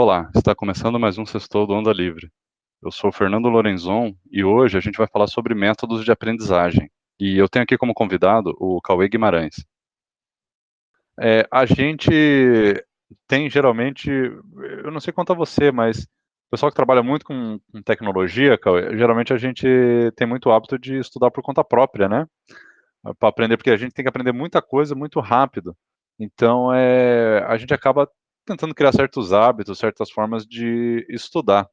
Olá, está começando mais um Sextou do Onda Livre. Eu sou Fernando Lorenzon e hoje a gente vai falar sobre métodos de aprendizagem. E eu tenho aqui como convidado o Cauê Guimarães. É, a gente tem geralmente, eu não sei quanto a você, mas o pessoal que trabalha muito com, com tecnologia, Cauê, geralmente a gente tem muito hábito de estudar por conta própria, né? Para aprender, porque a gente tem que aprender muita coisa muito rápido. Então, é, a gente acaba tentando criar certos hábitos, certas formas de estudar.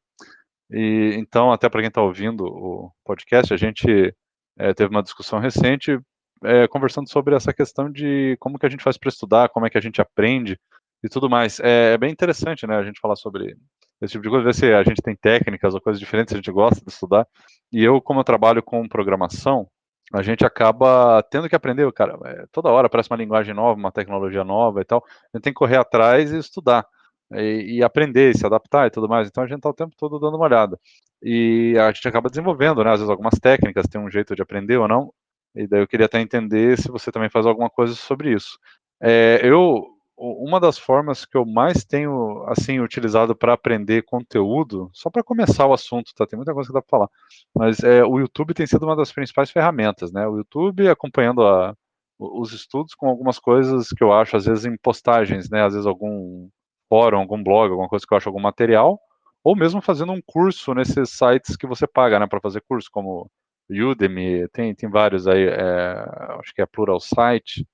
E então, até para quem está ouvindo o podcast, a gente é, teve uma discussão recente é, conversando sobre essa questão de como que a gente faz para estudar, como é que a gente aprende e tudo mais. É, é, bem interessante, né, a gente falar sobre esse tipo de coisa, ver se a gente tem técnicas ou coisas diferentes, a gente gosta de estudar. E eu, como eu trabalho com programação, a gente acaba tendo que aprender, cara, é, toda hora aparece uma linguagem nova, uma tecnologia nova e tal, a gente tem que correr atrás e estudar, e, e aprender, se adaptar e tudo mais, então a gente está o tempo todo dando uma olhada, e a gente acaba desenvolvendo, né, às vezes algumas técnicas, tem um jeito de aprender ou não, e daí eu queria até entender se você também faz alguma coisa sobre isso. É, eu, uma das formas que eu mais tenho assim utilizado para aprender conteúdo, só para começar o assunto, tá? Tem muita coisa que dá para falar, mas é, o YouTube tem sido uma das principais ferramentas, né? O YouTube acompanhando a, os estudos com algumas coisas que eu acho às vezes em postagens, né? Às vezes algum fórum, algum blog, alguma coisa que eu acho algum material, ou mesmo fazendo um curso nesses sites que você paga, né? Para fazer curso, como Udemy, tem tem vários aí, é, acho que é Plural Site,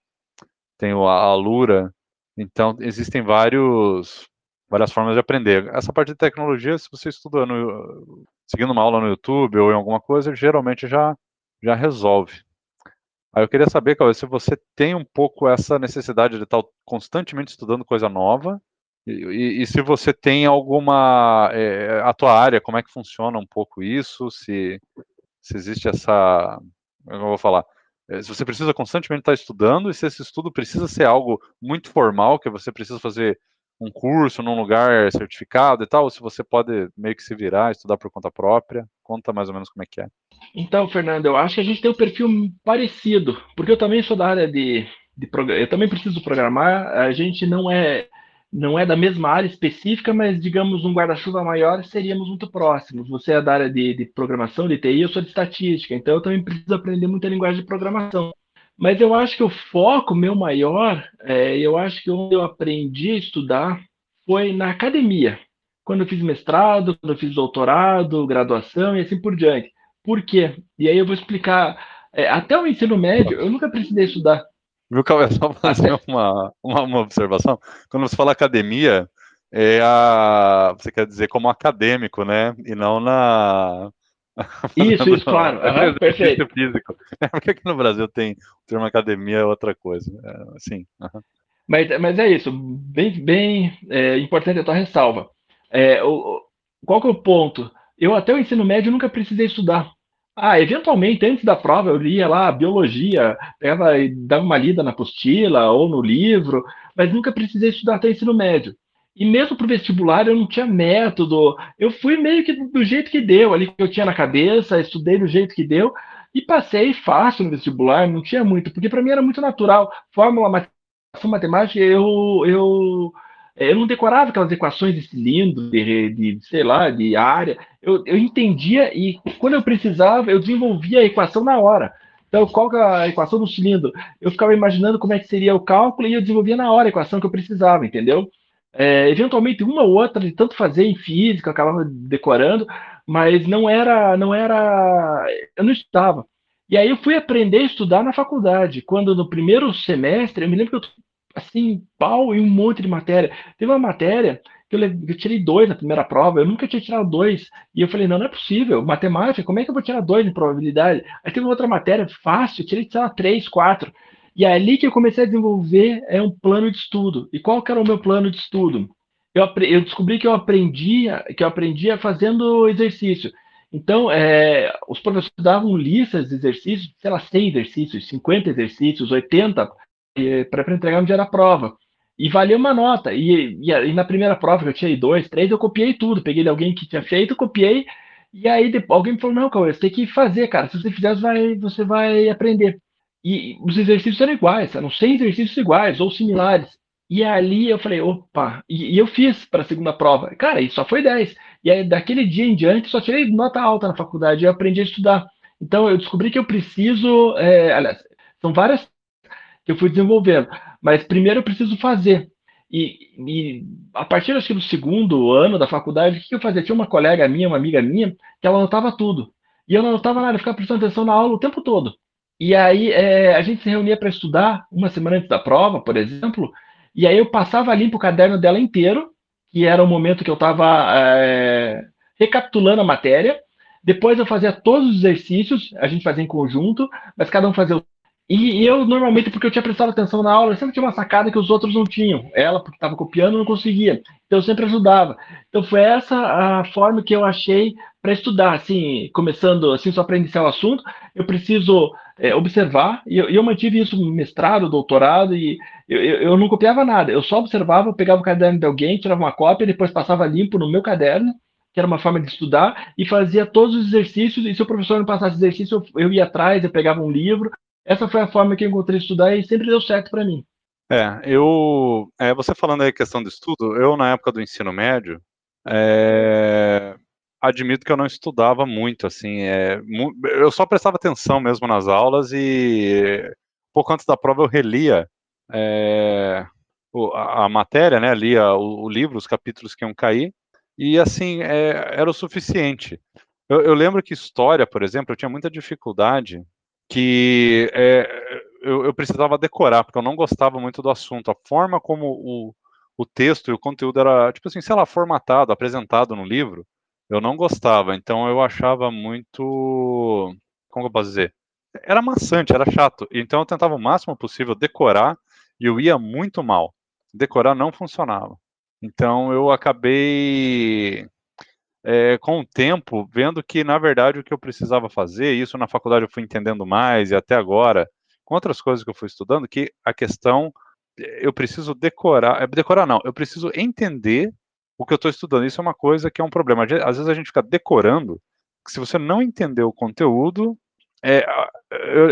tem o Alura então, existem vários, várias formas de aprender. Essa parte de tecnologia, se você estuda no, seguindo uma aula no YouTube ou em alguma coisa, geralmente já, já resolve. Aí eu queria saber, Cauê, se você tem um pouco essa necessidade de estar constantemente estudando coisa nova, e, e, e se você tem alguma. É, a tua área, como é que funciona um pouco isso, se, se existe essa. Eu vou falar? É, se você precisa constantemente estar estudando e se esse estudo precisa ser algo muito formal, que você precisa fazer um curso num lugar certificado e tal, ou se você pode meio que se virar, estudar por conta própria, conta mais ou menos como é que é. Então, Fernando, eu acho que a gente tem um perfil parecido, porque eu também sou da área de, de eu também preciso programar, a gente não é não é da mesma área específica, mas digamos um guarda-chuva maior seríamos muito próximos. Você é da área de, de, programação, de TI, eu sou de estatística, então eu também preciso aprender muita linguagem de programação. Mas eu acho que o foco meu maior, é, eu acho que onde eu aprendi a estudar foi na academia, quando eu fiz mestrado, quando eu fiz doutorado, graduação e assim por diante. Por quê? E aí eu vou explicar. É, até o ensino médio, eu nunca precisei estudar. Viu, Cauê? Só fazer uma, uma, uma, observação. Quando você fala academia, é a, você quer dizer como acadêmico, né? E não na. Isso, isso, claro. Uhum, perfeito. Físico. É porque aqui no Brasil tem o termo academia é outra coisa. É, sim. Uhum. Mas, mas é isso. Bem, bem é, importante a tua ressalva. É, o, qual que é o ponto? Eu até o ensino médio nunca precisei estudar. Ah, eventualmente, antes da prova, eu lia lá biologia, pegava dava uma lida na apostila ou no livro, mas nunca precisei estudar até ensino médio. E mesmo para o vestibular eu não tinha método, eu fui meio que do jeito que deu, ali que eu tinha na cabeça, estudei do jeito que deu e passei fácil no vestibular, não tinha muito, porque para mim era muito natural. Fórmula matemática, eu, eu eu não decorava aquelas equações de cilindro, de, de sei lá, de área. Eu, eu entendia e quando eu precisava, eu desenvolvia a equação na hora. Então, qual é a equação do cilindro? Eu ficava imaginando como é que seria o cálculo e eu desenvolvia na hora a equação que eu precisava, entendeu? É, eventualmente uma ou outra de tanto fazer em física, eu acabava decorando, mas não era, não era, eu não estudava. E aí eu fui aprender a estudar na faculdade. Quando no primeiro semestre, eu me lembro que eu assim, pau em um monte de matéria. Teve uma matéria que eu, eu, tirei dois na primeira prova, eu nunca tinha tirado dois. E eu falei, não, não é possível. Matemática, como é que eu vou tirar dois em probabilidade? Aí teve outra matéria fácil, eu tirei, sei lá, três, quatro. E é ali que eu comecei a desenvolver é, um plano de estudo. E qual que era o meu plano de estudo? Eu, eu descobri que eu aprendia, que eu aprendia fazendo exercício. Então, é, os professores davam listas de exercícios, sei lá, 100 exercícios, 50 exercícios, 80, para entregar no dia da prova. E valia uma nota. E, e, e, na primeira prova, que eu tirei dois, três, eu copiei tudo. Peguei de alguém que tinha feito, copiei. E aí depois, alguém me falou: não, Cauê, você tem que fazer, cara. Se você fizer, você vai, você vai aprender. E os exercícios eram iguais, eram 100 exercícios iguais ou similares. E ali eu falei, opa, e, e eu fiz para a segunda prova. Cara, e só foi 10. E aí, daquele dia em diante, só tirei nota alta na faculdade. Eu aprendi a estudar. Então, eu descobri que eu preciso. É, aliás, são várias que eu fui desenvolvendo. Mas primeiro eu preciso fazer. E, e a partir acho que do segundo ano da faculdade, o que eu fazia? Tinha uma colega minha, uma amiga minha, que ela anotava tudo. E eu não anotava nada, eu ficava prestando atenção na aula o tempo todo. E aí é, a gente se reunia para estudar uma semana antes da prova, por exemplo, e aí eu passava limpo o caderno dela inteiro, que era o momento que eu estava é, recapitulando a matéria. Depois eu fazia todos os exercícios, a gente fazia em conjunto, mas cada um fazia o e, eu, normalmente, porque eu tinha prestado atenção na aula, eu sempre tinha uma sacada que os outros não tinham. Ela, porque estava copiando, não conseguia. Então, eu sempre ajudava. Então, foi essa a forma que eu achei para estudar. Assim, começando, assim, só para iniciar o assunto, eu preciso é, observar. E eu, eu, mantive isso mestrado, doutorado, e eu, eu, eu não copiava nada. Eu só observava, pegava o caderno de alguém, tirava uma cópia, depois passava limpo no meu caderno, que era uma forma de estudar, e fazia todos os exercícios. E se o professor não passasse exercício, eu, eu ia atrás, eu pegava um livro, essa foi a forma que eu encontrei de estudar e sempre deu certo para mim. É, eu. É, você falando aí questão de estudo, eu na época do ensino médio, é, admito que eu não estudava muito, assim, é, eu só prestava atenção mesmo nas aulas e pouco antes da prova eu relia é, a, a, matéria, né, lia o, o, livro, os capítulos que iam cair, e assim, é, era o suficiente. Eu, eu, lembro que história, por exemplo, eu tinha muita dificuldade que é, eu, eu, precisava decorar, porque eu não gostava muito do assunto. A forma como o, o texto e o conteúdo era, tipo assim, sei lá, formatado, apresentado no livro, eu não gostava. Então eu achava muito. Como eu posso dizer? Era maçante, era chato. Então eu tentava o máximo possível decorar e eu ia muito mal. Decorar não funcionava. Então eu acabei é, com o tempo, vendo que, na verdade, o que eu precisava fazer, isso na faculdade eu fui entendendo mais, e até agora, com outras coisas que eu fui estudando, que a questão, eh, eu preciso decorar, é, decorar não, eu preciso entender o que eu estou estudando. Isso é uma coisa que é um problema. Às vezes a gente fica decorando, se você não entender o conteúdo, é,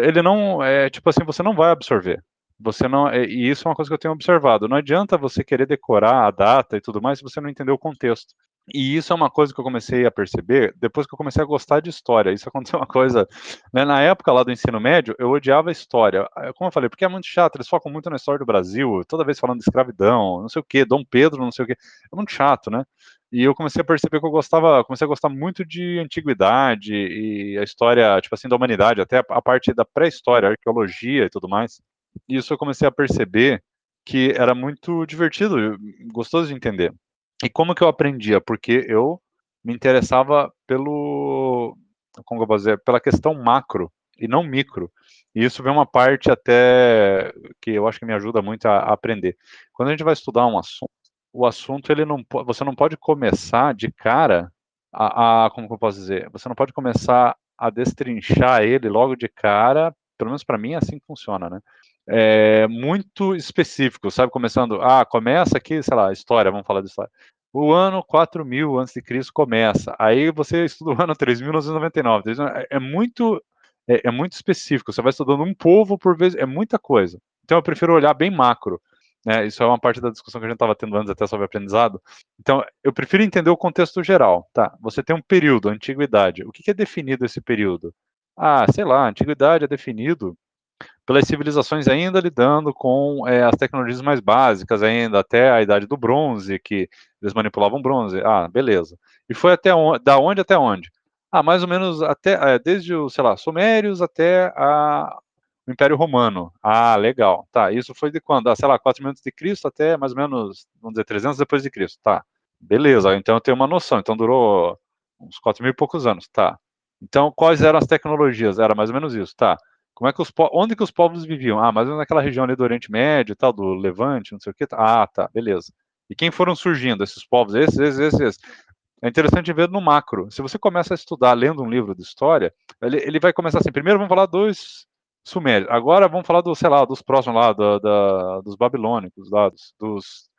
ele não, é tipo assim, você não vai absorver. Você não, é, e isso é uma coisa que eu tenho observado. Não adianta você querer decorar a data e tudo mais se você não entender o contexto. E isso é uma coisa que eu comecei a perceber depois que eu comecei a gostar de história. Isso aconteceu uma coisa. Né, na época lá do ensino médio, eu odiava história. Como eu falei, porque é muito chato, eles focam muito na história do Brasil, toda vez falando de escravidão, não sei o quê, Dom Pedro, não sei o quê. É muito chato, né? E eu comecei a perceber que eu gostava, comecei a gostar muito de antiguidade e a história, tipo assim, da humanidade, até a parte da pré-história, arqueologia e tudo mais. E isso eu comecei a perceber que era muito divertido, gostoso de entender. E como que eu aprendia? Porque eu me interessava pelo, como eu vou dizer, pela questão macro e não micro. E isso vem uma parte até que eu acho que me ajuda muito a, a aprender. Quando a gente vai estudar um assunto, o assunto ele não, você não pode começar de cara a, a como eu posso dizer, você não pode começar a destrinchar ele logo de cara. Pelo menos para mim é assim que funciona, né? É, muito específico, sabe? Começando, ah, começa aqui, sei lá, história, vamos falar de história. O ano 4000 a.C. começa. Aí você estuda o ano 3999. É, é muito é, é, muito específico. Você vai estudando um povo por vez, é muita coisa. Então eu prefiro olhar bem macro. Né? Isso é uma parte da discussão que a gente estava tendo antes até sobre aprendizado. Então eu prefiro entender o contexto geral. Tá? Você tem um período, antiguidade. O que, que é definido esse período? Ah, sei lá, antiguidade é definido pelas civilizações ainda lidando com é, as tecnologias mais básicas ainda, até a idade do bronze, que eles manipulavam bronze. Ah, beleza. E foi até onde, da onde até onde? Ah, mais ou menos até, é, desde os, sei lá, Sumérios até a, o Império Romano. Ah, legal. Tá, isso foi de quando? Ah, sei lá, 4 mil antes de Cristo até mais ou menos, vamos dizer, 300 depois de Cristo. Tá, beleza. Então eu tenho uma noção. Então durou uns 4 mil e poucos anos. Tá. Então, quais eram as tecnologias? Era mais ou menos isso, tá. Como é que os onde que os povos viviam? Ah, mas naquela região ali do Oriente Médio, tal, do Levante, não sei o que. Ah, tá, beleza. E quem foram surgindo esses povos? Esses, esses, esses. É interessante ver no macro. Se você começa a estudar lendo um livro de história, ele, ele vai começar assim. Primeiro vamos falar dos sumérios. Agora vamos falar do, sei lá, dos próximos lá, do, da, dos babilônicos, lá, dos, dos,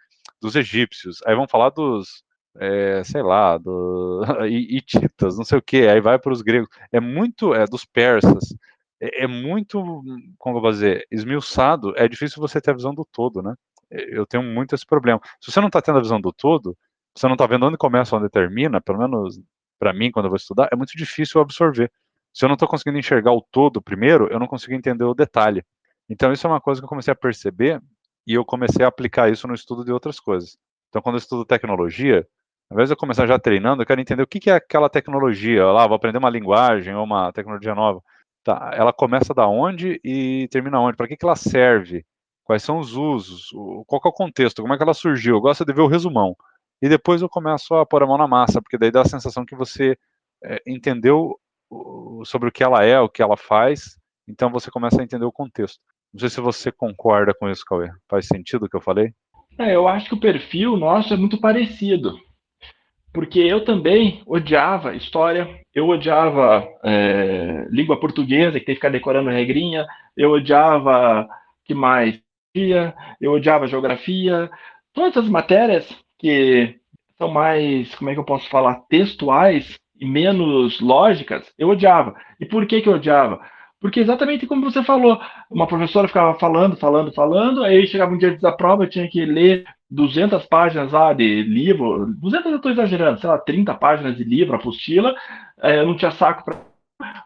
dos egípcios. Aí vamos falar dos, é, sei lá, do, hititas, não sei o que. Aí vai para os gregos. É muito, é dos persas é, é muito, como eu vou dizer, esmiuçado, é difícil você ter a visão do todo, né? eu tenho muito esse problema. Se você não está tendo a visão do todo, você não está vendo onde começa, onde termina, pelo menos para mim, quando eu vou estudar, é muito difícil absorver. Se eu não estou conseguindo enxergar o todo primeiro, eu não consigo entender o detalhe. Então, isso é uma coisa que eu comecei a perceber e eu comecei a aplicar isso no estudo de outras coisas. Então, quando eu estudo tecnologia, ao invés de eu começar já treinando, eu quero entender o que é aquela tecnologia. Lá, vou aprender uma linguagem ou uma tecnologia nova. Tá, ela começa da onde e termina onde? Para que, que ela serve? Quais são os usos? Qual é o contexto? Como é que ela surgiu? Eu gosto de ver o resumão. E depois eu começo a pôr a mão na massa, porque daí dá a sensação que você é, entendeu sobre o que ela é, o que ela faz, então você começa a entender o contexto. Não sei se você concorda com isso, Cauê. Faz sentido o que eu falei? É, eu acho que o perfil nosso é muito parecido. Porque eu também odiava história, eu odiava é, língua portuguesa, que tem que ficar decorando regrinha, eu odiava que mais? Eu odiava geografia, todas as matérias que são mais, como é que eu posso falar, textuais e menos lógicas, eu odiava. E por que, que eu odiava? Porque exatamente como você falou, uma professora ficava falando, falando, falando, aí chegava um dia da prova, eu tinha que ler 200 páginas lá de livro, 200 eu estou exagerando, sei lá, 30 páginas de livro, apostila, é, eu não tinha saco para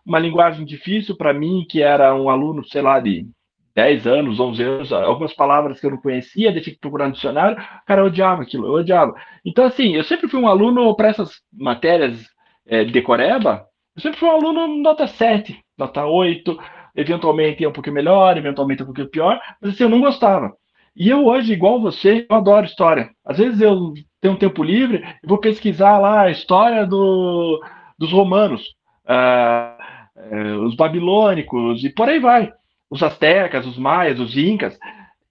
uma linguagem difícil para mim, que era um aluno, sei lá, de 10 anos, 11 anos, algumas palavras que eu não conhecia, deixei que procurar no dicionário, cara, eu odiava aquilo, eu odiava. Então, assim, eu sempre fui um aluno para essas matérias é, de decoreba, eu sempre fui um aluno nota 7, nota 8, eventualmente é um pouquinho melhor, eventualmente é um pouquinho pior, mas assim, eu não gostava. E eu hoje, igual você, eu adoro história. Às vezes eu tenho um tempo livre e vou pesquisar lá a história do, dos romanos, uh, uh, os babilônicos e por aí vai. Os astecas, os maias, os incas.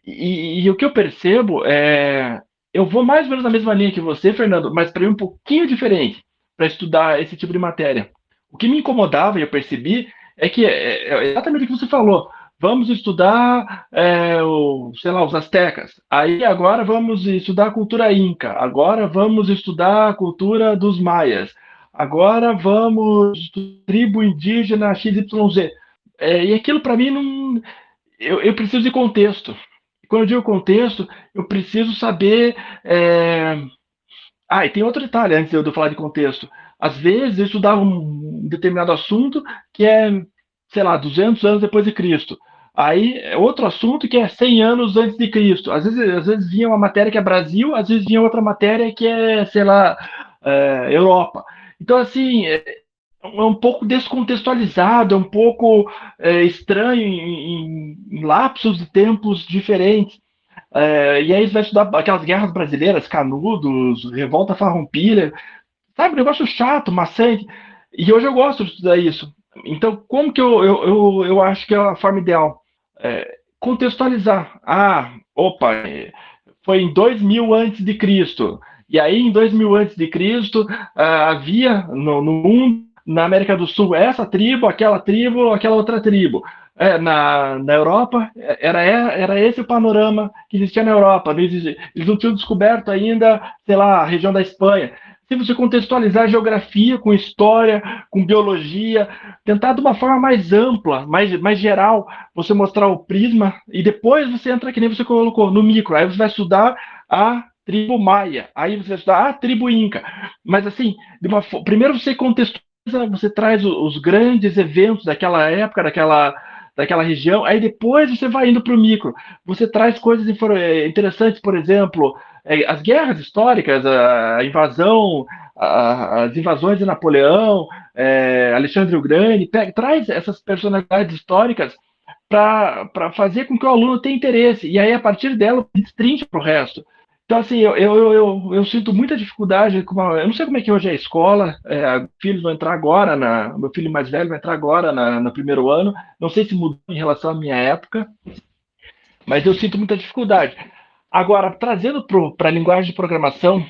E, e, o que eu percebo é. Eu vou mais ou menos na mesma linha que você, Fernando, mas para ir um pouquinho diferente para estudar esse tipo de matéria. O que me incomodava e eu percebi é que é, é exatamente o que você falou. Vamos estudar, é, o, sei lá, os astecas. Aí agora vamos estudar a cultura inca. Agora vamos estudar a cultura dos maias. Agora vamos tribo indígena XYZ. É, e aquilo para mim não. Eu, eu, preciso de contexto. Quando eu digo contexto, eu preciso saber. É... Ah, e tem outro detalhe antes de eu falar de contexto. Às vezes eu estudava um determinado assunto que é sei lá, 200 anos depois de Cristo. Aí, é outro assunto que é 100 anos antes de Cristo. Às vezes, às vezes vinha uma matéria que é Brasil, às vezes vinha outra matéria que é, sei lá, é, Europa. Então, assim, é, é, um pouco descontextualizado, é um pouco é, estranho em, em, lapsos de tempos diferentes. É, e aí você vai estudar aquelas guerras brasileiras, Canudos, Revolta Farroupilha, sabe, um negócio chato, maçante. E hoje eu gosto de estudar isso. Então, como que eu, eu, eu, eu acho que é a forma ideal? É, contextualizar. Ah, opa, é, foi em 2000 antes de Cristo. E aí, em 2000 antes de Cristo, ah, havia no, no, mundo, na América do Sul, essa tribo, aquela tribo, aquela outra tribo. É, na, na Europa, era, era esse o panorama que existia na Europa. Eles, eles não tinham descoberto ainda, sei lá, a região da Espanha se você contextualizar geografia com história, com biologia, tentar de uma forma mais ampla, mais, mais geral, você mostrar o prisma, e depois você entra, que nem você colocou, no micro, aí você vai estudar a tribo maia, aí você vai estudar a tribo inca. Mas assim, uma, primeiro você contextualiza, você traz os, os grandes eventos daquela época, daquela daquela região, aí depois você vai indo para o micro. Você traz coisas interessantes, por exemplo, as guerras históricas, a invasão, as invasões de Napoleão, é, Alexandre o Grande, pega, traz essas personalidades históricas para fazer com que o aluno tenha interesse, e aí a partir dela destrincha para o resto. Então, assim, eu, eu, eu, eu, sinto muita dificuldade. A, eu não sei como é que hoje é a escola. É, filhos vão entrar agora, na, meu filho mais velho vai entrar agora na, no primeiro ano. Não sei se mudou em relação à minha época, mas eu sinto muita dificuldade. Agora, trazendo para a linguagem de programação,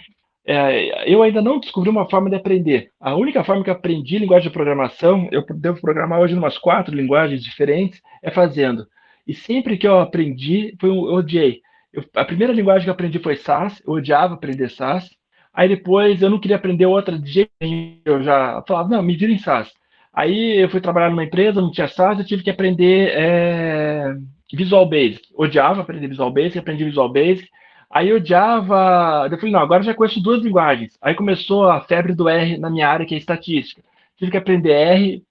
é, eu ainda não descobri uma forma de aprender. A única forma que eu aprendi linguagem de programação, eu devo programar hoje em umas quatro linguagens diferentes, é fazendo. E sempre que eu aprendi, foi um, eu odiei. Eu, a primeira linguagem que eu aprendi foi SAS, eu odiava aprender SAS. Aí depois eu não queria aprender outra de jeito nenhum, eu já falava, não, me vira em SAS. Aí eu fui trabalhar numa empresa, não tinha SAS, eu tive que aprender é, Visual Basic. Odiava aprender Visual Basic, aprendi Visual Basic. Aí odiava. Eu falei, não, agora já conheço duas linguagens. Aí começou a febre do R na minha área, que é estatística. Tive que aprender R.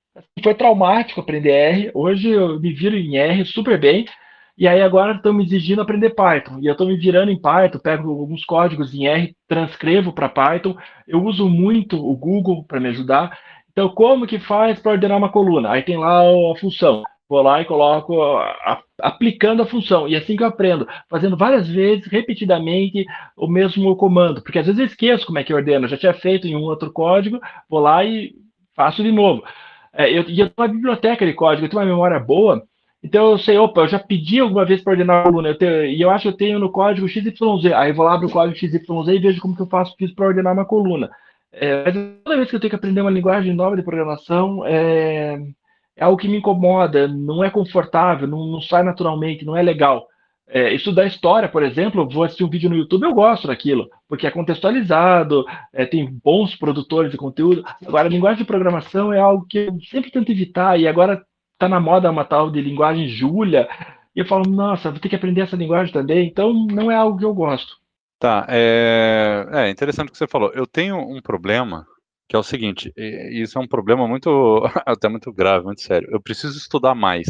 Foi traumático aprender R. Hoje eu me viro em R super bem. E aí agora estão me exigindo aprender Python. E eu estou me virando em Python, pego alguns códigos em R, transcrevo para Python. Eu uso muito o Google para me ajudar. Então, como que faz para ordenar uma coluna? Aí tem lá a função. Vou lá e coloco a, aplicando a função. E assim que eu aprendo, fazendo várias vezes, repetidamente, o mesmo comando. Porque às vezes eu esqueço como é que eu ordeno. Eu já tinha feito em um outro código, vou lá e faço de novo. É, eu, e eu tenho uma biblioteca de código, eu tenho uma memória boa, então eu sei, opa, eu já pedi alguma vez para ordenar a coluna, eu tenho, e eu acho que eu tenho no código XYZ. Aí eu vou lá, abro o código XYZ e vejo como que eu faço isso para ordenar uma coluna. É, toda vez que eu tenho que aprender uma linguagem nova de programação, é, é algo que me incomoda, não é confortável, não, não sai naturalmente, não é legal. É, estudar história, por exemplo, vou assistir um vídeo no YouTube, eu gosto daquilo, porque é contextualizado, é, tem bons produtores de conteúdo. Agora, a linguagem de programação é algo que eu sempre tento evitar, e agora tá na moda uma tal de linguagem Julia, e eu falo, nossa, vou ter que aprender essa linguagem também, então não é algo que eu gosto. Tá, é, é interessante o que você falou. Eu tenho um problema que é o seguinte, isso é um problema muito, até muito grave, muito sério. Eu preciso estudar mais.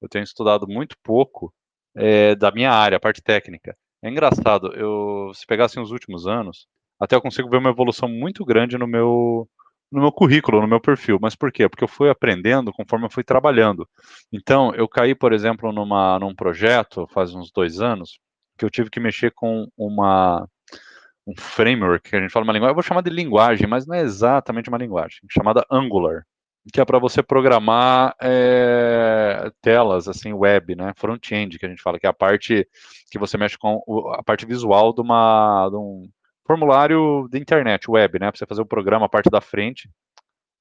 Eu tenho estudado muito pouco é, da minha área, a parte técnica. É engraçado, eu se pegassem os últimos anos, até eu consigo ver uma evolução muito grande no meu no meu currículo, no meu perfil. Mas por quê? Porque eu fui aprendendo conforme eu fui trabalhando. Então, eu caí, por exemplo, numa, num projeto, faz uns dois anos, que eu tive que mexer com uma um framework, que a gente fala uma linguagem, eu vou chamar de linguagem, mas não é exatamente uma linguagem, chamada Angular, que é para você programar é, telas, assim, web, né, front-end, que a gente fala, que é a parte que você mexe com a parte visual de, uma, de um formulário de internet, web, né? Para você fazer o programa, a parte da frente,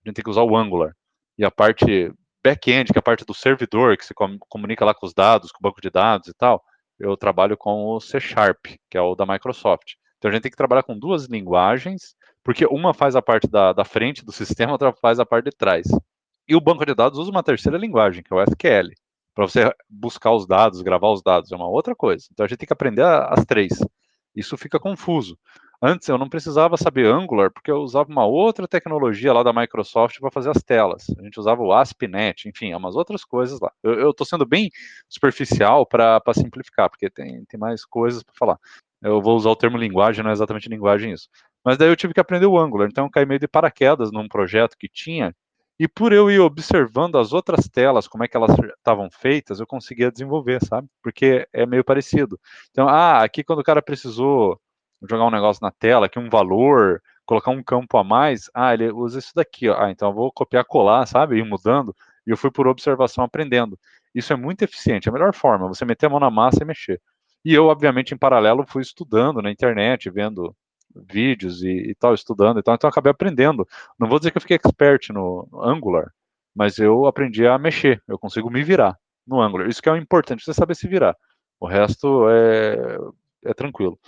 a gente tem que usar o Angular. E a parte back-end, que é a parte do servidor, que se comunica lá com os dados, com o banco de dados e tal, eu trabalho com o C Sharp, que é o da Microsoft. Então a gente tem que trabalhar com duas linguagens, porque uma faz a parte da, da frente do sistema, outra faz a parte de trás. E o banco de dados usa uma terceira linguagem, que é o SQL, para você buscar os dados, gravar os dados, é uma outra coisa. Então a gente tem que aprender as três. Isso fica confuso. Antes eu não precisava saber Angular, porque eu usava uma outra tecnologia lá da Microsoft para fazer as telas. A gente usava o ASP.NET, enfim, umas outras coisas lá. Eu estou sendo bem superficial para simplificar, porque tem, tem mais coisas para falar. Eu vou usar o termo linguagem, não é exatamente linguagem isso. Mas daí eu tive que aprender o Angular, então eu caí meio de paraquedas num projeto que tinha, e por eu ir observando as outras telas, como é que elas estavam feitas, eu conseguia desenvolver, sabe? Porque é meio parecido. Então, ah, aqui quando o cara precisou jogar um negócio na tela, aqui um valor, colocar um campo a mais, ah, ele usa isso daqui, ó. Ah, então eu vou copiar, colar, sabe? Ir mudando. E eu fui por observação aprendendo. Isso é muito eficiente, é a melhor forma, você meter a mão na massa e mexer. E eu, obviamente, em paralelo, fui estudando na internet, vendo vídeos e, e tal, estudando e tal, então acabei aprendendo. Não vou dizer que eu fiquei expert no, no Angular, mas eu aprendi a mexer, eu consigo me virar no Angular. Isso que é o importante, você saber se virar. O resto é, é tranquilo.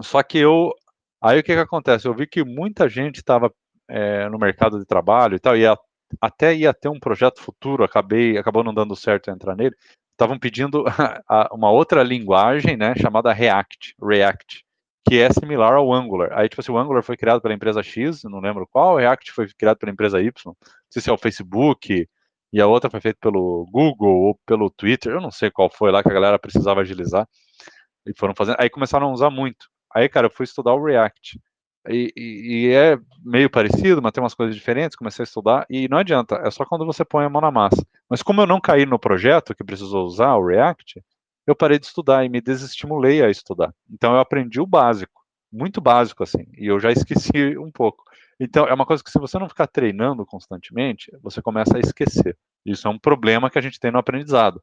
Só que eu. Aí o que, que acontece? Eu vi que muita gente estava é, no mercado de trabalho e tal, e até ia ter um projeto futuro, acabei, acabou não dando certo entrar nele. Estavam pedindo uma outra linguagem, né, chamada React, React, que é similar ao Angular. Aí, tipo assim, o Angular foi criado pela empresa X, não lembro qual, o React foi criado pela empresa Y, não sei se é o Facebook, e a outra foi feita pelo Google ou pelo Twitter, eu não sei qual foi lá que a galera precisava agilizar, e foram fazendo, aí começaram a usar muito. Aí, cara, eu fui estudar o React. E, e, é meio parecido, mas tem umas coisas diferentes. Comecei a estudar e não adianta, é só quando você põe a mão na massa. Mas como eu não caí no projeto que precisou usar o React, eu parei de estudar e me desestimulei a estudar. Então eu aprendi o básico, muito básico assim, e eu já esqueci um pouco. Então é uma coisa que se você não ficar treinando constantemente, você começa a esquecer. Isso é um problema que a gente tem no aprendizado.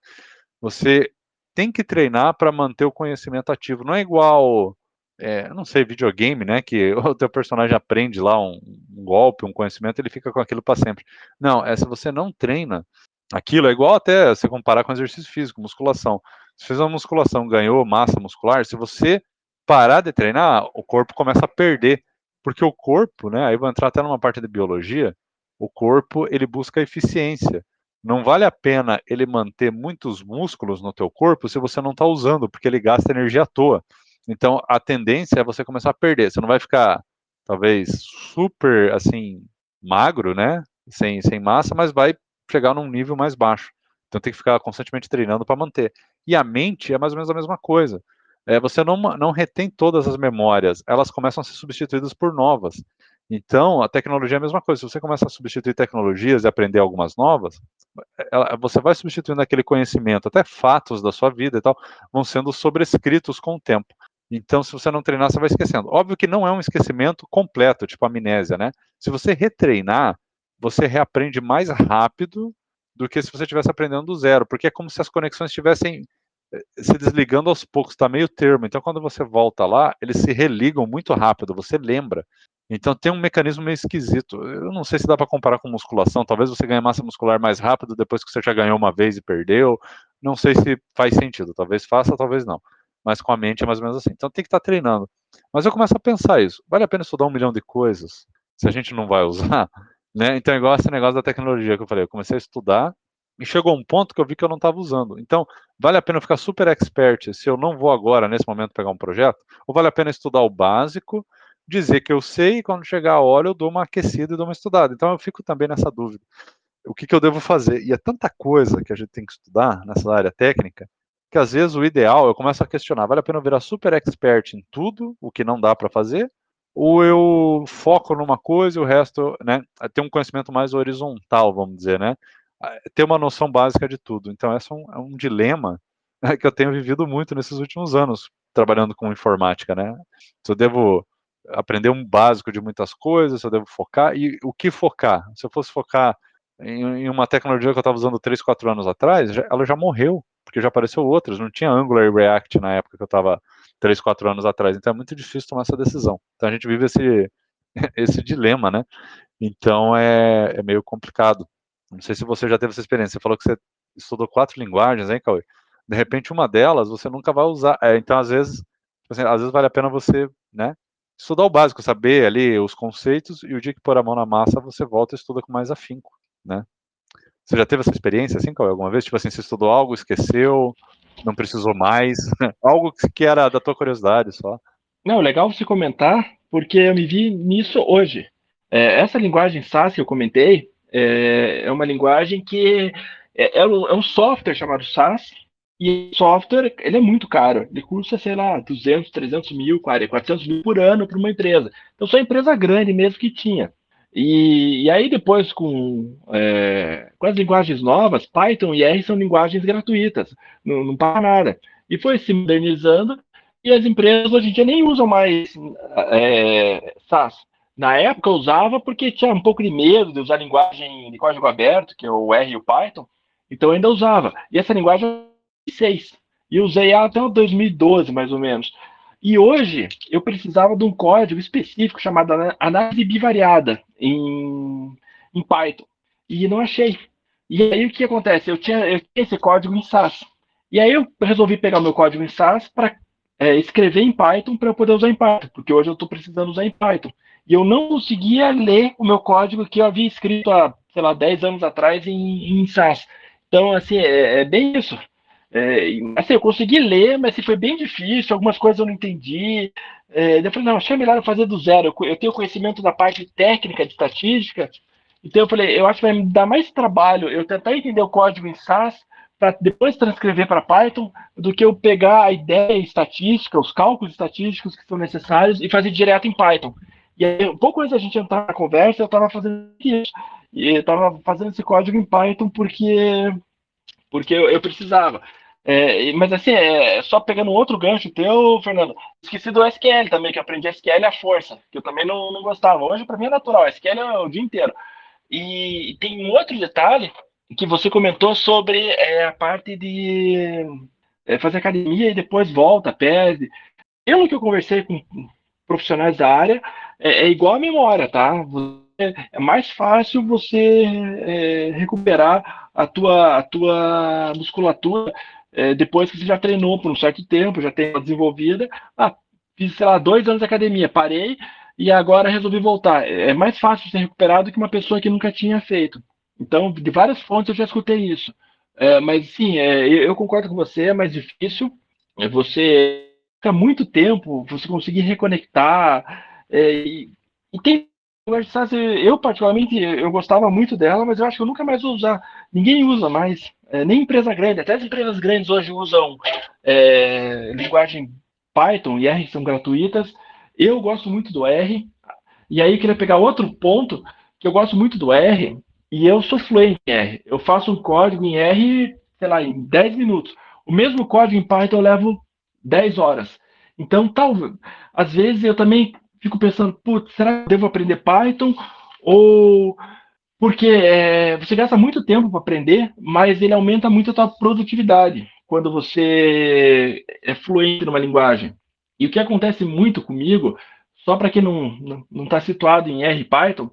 Você tem que treinar para manter o conhecimento ativo. Não é igual é, não sei, videogame, né? Que o teu personagem aprende lá um, um golpe, um conhecimento, ele fica com aquilo para sempre. Não, é se você não treina aquilo, é igual até você comparar com exercício físico, musculação. Se fez uma musculação, ganhou massa muscular, se você parar de treinar, o corpo começa a perder. Porque o corpo, né? Aí vou entrar até numa parte de biologia, o corpo ele busca eficiência. Não vale a pena ele manter muitos músculos no teu corpo se você não está usando, porque ele gasta energia à toa. Então, a tendência é você começar a perder. Você não vai ficar, talvez, super, assim, magro, né? Sem, sem massa, mas vai chegar num nível mais baixo. Então, tem que ficar constantemente treinando para manter. E a mente é mais ou menos a mesma coisa. É, você não, não retém todas as memórias, elas começam a ser substituídas por novas. Então, a tecnologia é a mesma coisa. Se você começa a substituir tecnologias e aprender algumas novas, ela, você vai substituindo aquele conhecimento, até fatos da sua vida e tal, vão sendo sobrescritos com o tempo. Então, se você não treinar, você vai esquecendo. Óbvio que não é um esquecimento completo, tipo amnésia, né? Se você retreinar, você reaprende mais rápido do que se você estivesse aprendendo do zero, porque é como se as conexões estivessem eh, se desligando aos poucos, está meio termo. Então, quando você volta lá, eles se religam muito rápido, você lembra. Então, tem um mecanismo meio esquisito. Eu não sei se dá para comparar com musculação. Talvez você ganhe massa muscular mais rápido depois que você já ganhou uma vez e perdeu. Não sei se faz sentido. Talvez faça, talvez não mas com a mente é mais ou menos assim. Então tem que estar treinando. Mas eu começo a pensar isso. Vale a pena estudar um milhão de coisas se a gente não vai usar? Né? Então, igual esse negócio da tecnologia que eu falei, eu comecei a estudar e chegou um ponto que eu vi que eu não estava usando. Então, vale a pena ficar super expert se eu não vou agora, nesse momento, pegar um projeto? Ou vale a pena estudar o básico, dizer que eu sei e quando chegar a hora eu dou uma aquecida e dou uma estudada? Então, eu fico também nessa dúvida. O que, que eu devo fazer? E é tanta coisa que a gente tem que estudar nessa área técnica que às vezes o ideal, eu começo a questionar, vale a pena eu virar super expert em tudo, o que não dá para fazer, ou eu foco numa coisa e o resto, né, ter um conhecimento mais horizontal, vamos dizer, né, ter uma noção básica de tudo. Então, esse é um, é um dilema né, que eu tenho vivido muito nesses últimos anos, trabalhando com informática, né, se eu devo aprender um básico de muitas coisas, se eu devo focar, e o que focar? Se eu fosse focar em, em uma tecnologia que eu estava usando 3, 4 anos atrás, já, ela já morreu, porque já apareceu outras, não tinha Angular e React na época que eu estava 3, 4 anos atrás, então é muito difícil tomar essa decisão. Então a gente vive esse, esse dilema, né? Então é, é meio complicado. Não sei se você já teve essa experiência, você falou que você estudou quatro linguagens, hein, Cauê? De repente uma delas você nunca vai usar, é, então às vezes, tipo assim, às vezes vale a pena você, né, estudar o básico, saber ali os conceitos, e o dia que pôr a mão na massa, você volta e estuda com mais afinco, né? Você já teve essa experiência, assim, Cauê, alguma vez? Tipo assim, você estudou algo, esqueceu, não precisou mais, algo que era da tua curiosidade só. Não, legal você comentar, porque eu me vi nisso hoje. É, essa linguagem SAS que eu comentei é, é uma linguagem que é, é, um, é, software chamado SAS, e o software ele é muito caro. Ele custa, sei lá, 200, 300 mil, 400 mil por ano para uma empresa. Então, só empresa grande mesmo que tinha. E, e aí depois com, é, com as linguagens novas, Python e R são linguagens gratuitas, não, não nada. E foi se modernizando e as empresas hoje em dia nem usam mais é, SAS. Na época usava porque tinha um pouco de medo de usar linguagem de código aberto, que é o R e o Python, então ainda usava. E essa linguagem é 6. E usei ela até o 2012, mais ou menos. E hoje eu precisava de um código específico chamado análise bivariada em, em Python. E não achei. E aí o que acontece? Eu tinha, eu tinha esse código em SAS. E aí eu resolvi pegar o meu código em SAS para é, escrever em Python para eu poder usar em Python, porque hoje eu estou precisando usar em Python. E eu não conseguia ler o meu código que eu havia escrito há, sei lá, 10 anos atrás em, em SAS. Então, assim, é, é bem isso. É, assim, eu consegui ler, mas assim, foi bem difícil, algumas coisas eu não entendi. É, eu falei, não, achei melhor eu fazer do zero. Eu, eu tenho conhecimento da parte técnica de estatística, então eu falei, eu acho que vai me dar mais trabalho eu tentar entender o código em SAS para depois transcrever para Python do que eu pegar a ideia estatística, os cálculos estatísticos que são necessários e fazer direto em Python. E aí, um pouco antes da gente entrar na conversa, eu estava fazendo isso. E eu estava fazendo esse código em Python porque, porque eu, eu precisava. É, mas assim, é, só pegando outro gancho teu, Fernando, esqueci do SQL também, que eu aprendi SQL à força, que eu também não, não gostava. Hoje, para mim, é natural, SQL é o dia inteiro. E tem um outro detalhe que você comentou sobre é, a parte de é, fazer academia e depois volta, perde. Pelo que eu conversei com profissionais da área, é, é igual a memória, tá? é mais fácil você é, recuperar a tua, a tua musculatura é, depois que você já treinou por um certo tempo, já tem uma desenvolvida, ah, fiz, sei lá, dois anos de academia, parei e agora resolvi voltar. É mais fácil ser recuperado que uma pessoa que nunca tinha feito. Então, de várias fontes eu já escutei isso. É, mas sim, é, eu concordo com você, é mais difícil. É você fica muito tempo, você conseguir reconectar. É, e, e tem eu particularmente eu gostava muito dela, mas eu acho que eu nunca mais vou usar. Ninguém usa mais, é, nem empresa grande. Até as empresas grandes hoje usam é, linguagem Python e R são gratuitas. Eu gosto muito do R. E aí eu queria pegar outro ponto que eu gosto muito do R e eu sou fluente em R. Eu faço um código em R, sei lá, em 10 minutos. O mesmo código em Python eu levo 10 horas. Então, talvez, às vezes eu também fico pensando, putz, será que eu devo aprender Python? Ou porque é, você gasta muito tempo para aprender, mas ele aumenta muito a sua produtividade quando você é fluente numa linguagem. E o que acontece muito comigo, só para quem não está situado em R Python,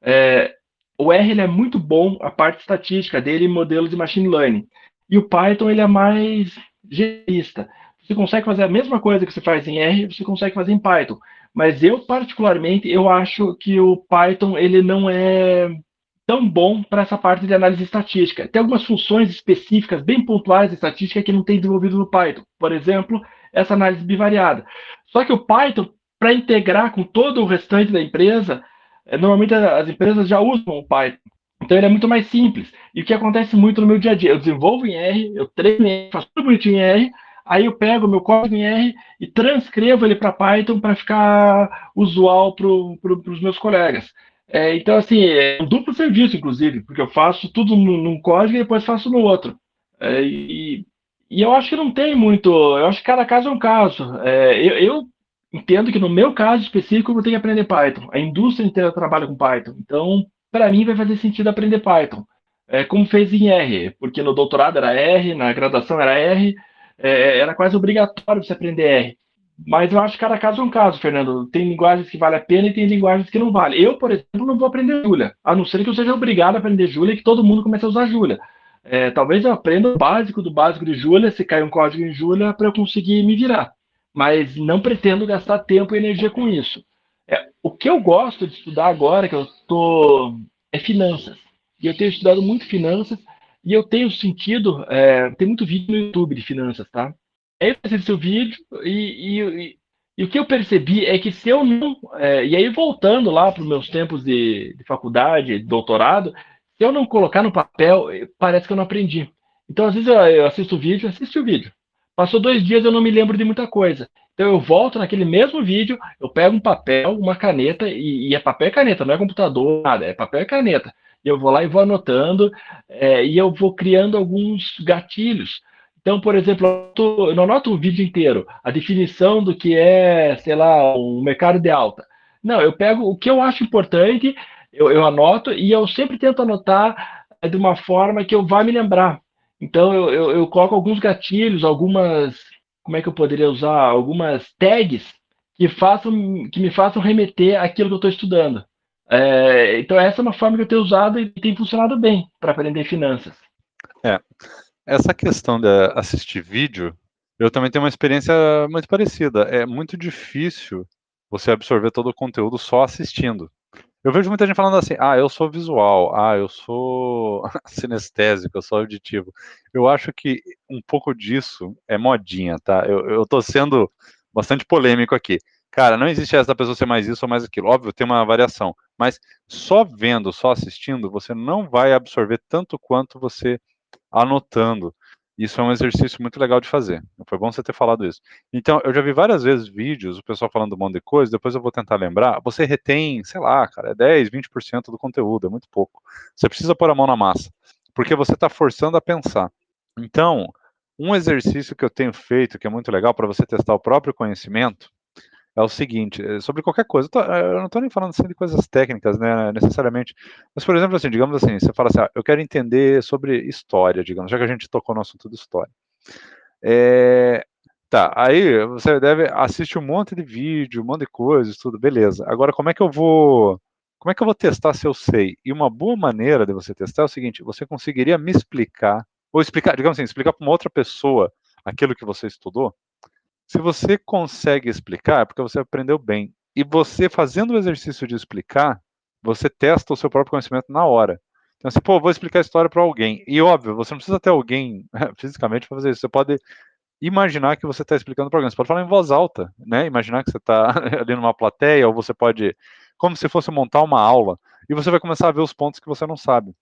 é, o R ele é muito bom, a parte estatística dele, modelos de machine learning. E o Python ele é mais generalista. Você consegue fazer a mesma coisa que você faz em R, você consegue fazer em Python. Mas eu, particularmente, eu acho que o Python ele não é tão bom para essa parte de análise estatística. Tem algumas funções específicas, bem pontuais de estatística que não tem desenvolvido no Python. Por exemplo, essa análise bivariada. Só que o Python, para integrar com todo o restante da empresa, é, normalmente as empresas já usam o Python. Então ele é muito mais simples. E o que acontece muito no meu dia a dia? Eu desenvolvo em R, eu treino em R, faço tudo bonitinho em R, aí eu pego meu código em R e transcrevo ele para Python para ficar usual para pro, os meus colegas. É, então, assim, é um duplo serviço, inclusive, porque eu faço tudo num código e depois faço no outro. É, e, e, eu acho que não tem muito. Eu acho que cada caso é um caso. É, eu, eu entendo que no meu caso específico eu ter que aprender Python. A indústria inteira trabalha com Python. Então, para mim, vai fazer sentido aprender Python. É, como fez em R, porque no doutorado era R, na graduação era R, é, era quase obrigatório você aprender R. Mas eu acho que cada caso é um caso, Fernando. Tem linguagens que vale a pena e tem linguagens que não vale. Eu, por exemplo, não vou aprender Julia, a não ser que eu seja obrigado a aprender Julia e que todo mundo comece a usar Julia. É, talvez eu aprenda o básico do básico de Julia, se cair um código em Julia, para eu conseguir me virar mas não pretendo gastar tempo e energia com isso. É, o que eu gosto de estudar agora, que eu estou, é finanças. E eu tenho estudado muito finanças e eu tenho sentido, é, tem muito vídeo no YouTube de finanças, tá? Aí eu assisti o vídeo e, e, e, e, o que eu percebi é que se eu não, é, e aí voltando lá para os meus tempos de, de faculdade, de doutorado, se eu não colocar no papel, parece que eu não aprendi. Então, às vezes eu, eu assisto o vídeo, assisto o vídeo. Passou dois dias eu não me lembro de muita coisa. Então eu volto naquele mesmo vídeo, eu pego um papel, uma caneta, e, e é papel e caneta, não é computador, nada, é papel e caneta. Eu vou lá e vou anotando, é, e eu vou criando alguns gatilhos. Então, por exemplo, eu, não anoto o vídeo inteiro, a definição do que é, sei lá, um mercado de alta. Não, eu pego o que eu acho importante, eu, eu anoto, e eu sempre tento anotar de uma forma que eu vá me lembrar. Então eu, eu, eu, coloco alguns gatilhos, algumas, como é que eu poderia usar, algumas tags que façam, que me façam remeter àquilo que eu estou estudando. É, então essa é uma forma que eu tenho usado e tem funcionado bem para aprender finanças. É, essa questão de assistir vídeo, eu também tenho uma experiência muito parecida. É muito difícil você absorver todo o conteúdo só assistindo. Eu vejo muita gente falando assim, ah, eu sou visual, ah, eu sou sinestésico, eu sou auditivo. Eu acho que um pouco disso é modinha, tá? Eu, eu tô sendo bastante polêmico aqui. Cara, não existe essa pessoa ser mais isso ou mais aquilo. Óbvio, tem uma variação. Mas só vendo, só assistindo, você não vai absorver tanto quanto você anotando. Isso é um exercício muito legal de fazer. Foi bom você ter falado isso. Então, eu já vi várias vezes vídeos, o pessoal falando um monte de coisa, depois eu vou tentar lembrar. Você retém, sei lá, cara, é 10, 20% do conteúdo, é muito pouco. Você precisa pôr a mão na massa, porque você está forçando a pensar. Então, um exercício que eu tenho feito, que é muito legal para você testar o próprio conhecimento, é o seguinte, é, sobre qualquer coisa, eu, tô, eu não estou nem falando assim de coisas técnicas, né, necessariamente, mas, por exemplo, assim, digamos assim, você fala assim, ah, eu quero entender sobre história, digamos, já que a gente tocou no assunto de história. É, tá, aí você deve assistir um monte de vídeo, um monte de coisas, tudo, beleza. Agora, como é que eu vou, como é que eu vou testar se eu sei? E uma boa maneira de você testar é o seguinte, você conseguiria me explicar, ou explicar, digamos assim, explicar para uma outra pessoa aquilo que você estudou? Se você consegue explicar, é porque você aprendeu bem. E você fazendo o exercício de explicar, você testa o seu próprio conhecimento na hora. Então, assim, pô, vou explicar a história para alguém. E óbvio, você não precisa ter alguém fisicamente para fazer isso. Você pode imaginar que você está explicando para alguém. Você pode falar em voz alta, né? Imaginar que você está ali numa plateia, ou você pode, como se fosse montar uma aula, e você vai começar a ver os pontos que você não sabe.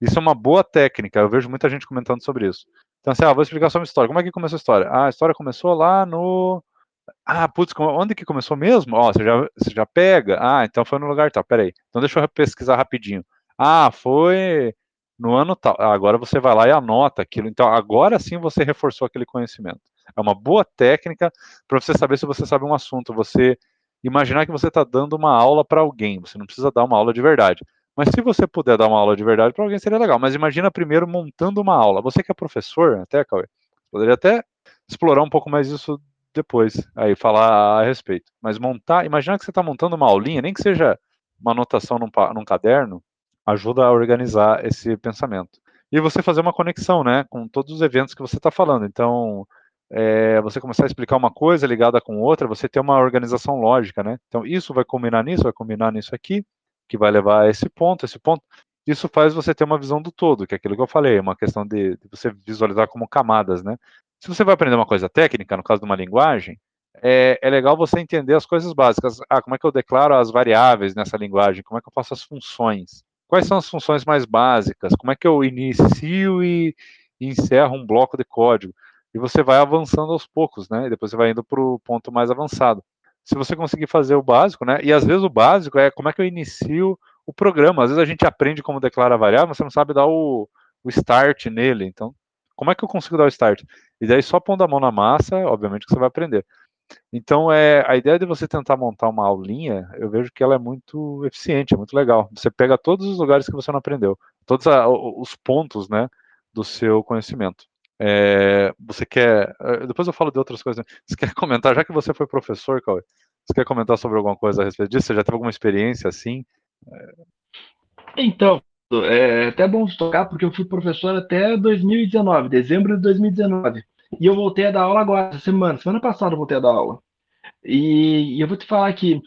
Isso é uma boa técnica. Eu vejo muita gente comentando sobre isso. Então, assim, ah, vou explicar só uma história. Como é que começou a história? Ah, a história começou lá no. Ah, putz, onde que começou mesmo? Ó, oh, você já, você já pega? Ah, então foi no lugar tal. Peraí. Então deixa eu pesquisar rapidinho. Ah, foi no ano tal. Agora você vai lá e anota aquilo. Então, agora sim você reforçou aquele conhecimento. É uma boa técnica para você saber se você sabe um assunto. Você imaginar que você está dando uma aula para alguém. Você não precisa dar uma aula de verdade. Mas se você puder dar uma aula de verdade para alguém, seria legal. Mas imagina primeiro montando uma aula. Você que é professor, até, Cauê, poderia até explorar um pouco mais isso depois, aí falar a respeito. Mas montar, imagina que você está montando uma aulinha, nem que seja uma anotação num, num caderno, ajuda a organizar esse pensamento. E você fazer uma conexão, né, com todos os eventos que você está falando. Então, é, você começar a explicar uma coisa ligada com outra, você ter uma organização lógica, né? Então, isso vai combinar nisso, vai combinar nisso aqui, que vai levar a esse ponto, esse ponto. Isso faz você ter uma visão do todo, que é aquilo que eu falei, é uma questão de, de você visualizar como camadas, né? Se você vai aprender uma coisa técnica, no caso de uma linguagem, é, é, legal você entender as coisas básicas. Ah, como é que eu declaro as variáveis nessa linguagem? Como é que eu faço as funções? quais são as funções mais básicas, como é que eu inicio e, encerro um bloco de código. E você vai avançando aos poucos, né? E depois você vai indo para o ponto mais avançado. Se você conseguir fazer o básico, né? E às vezes o básico é como é que eu inicio o programa. Às vezes a gente aprende como declara a variável, mas você não sabe dar o, o start nele. Então, como é que eu consigo dar o start? E daí só pondo a mão na massa, obviamente que você vai aprender. Então, é, a ideia de você tentar montar uma aulinha, eu vejo que ela é muito eficiente, é muito legal. Você pega todos os lugares que você não aprendeu, todos a, os pontos, né, do seu conhecimento. É, você quer. Eh, depois eu falo de outras coisas. Você quer comentar, já que você foi professor, Cauê, você quer comentar sobre alguma coisa a respeito disso? Você já teve alguma experiência assim? É... Então, é até bom tocar, porque eu fui professor até 2019, dezembro de 2019. E eu voltei a dar aula agora, essa semana. Semana passada eu voltei a dar aula. E, e eu vou te falar que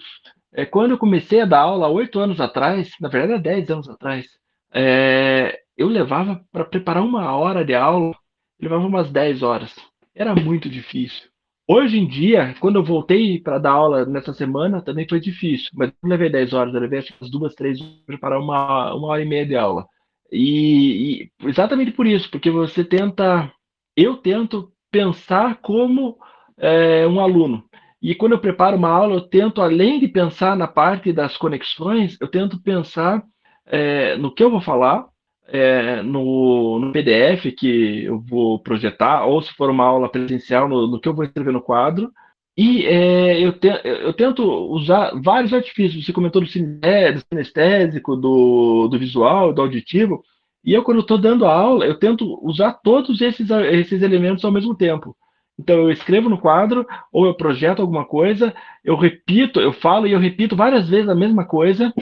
é, quando eu comecei a dar aula, oito anos atrás, na verdade, há dez anos atrás, é, eu levava para preparar uma hora de aula, levava umas dez horas. Era muito difícil. Hoje em dia, quando eu voltei para dar aula nessa semana, também foi difícil, mas não levei 10 horas, eu levei acho umas duas, três para preparar uma, uma hora e meia de aula. E, e, exatamente por isso, porque você tenta eu tento pensar como é, um aluno. E quando eu preparo uma aula, eu tento, além de pensar na parte das conexões, eu tento pensar é, no que eu vou falar, é, no, no, PDF que eu vou projetar, ou se for uma aula presencial, no, no que eu vou escrever no quadro. E é, eu, te, eu, tento usar vários artifícios. Você comentou do, sinestésico, do, do visual, do auditivo. E eu, quando estou dando aula, eu tento usar todos esses, esses elementos ao mesmo tempo. Então, eu escrevo no quadro, ou eu projeto alguma coisa, eu repito, eu falo e eu repito várias vezes a mesma coisa.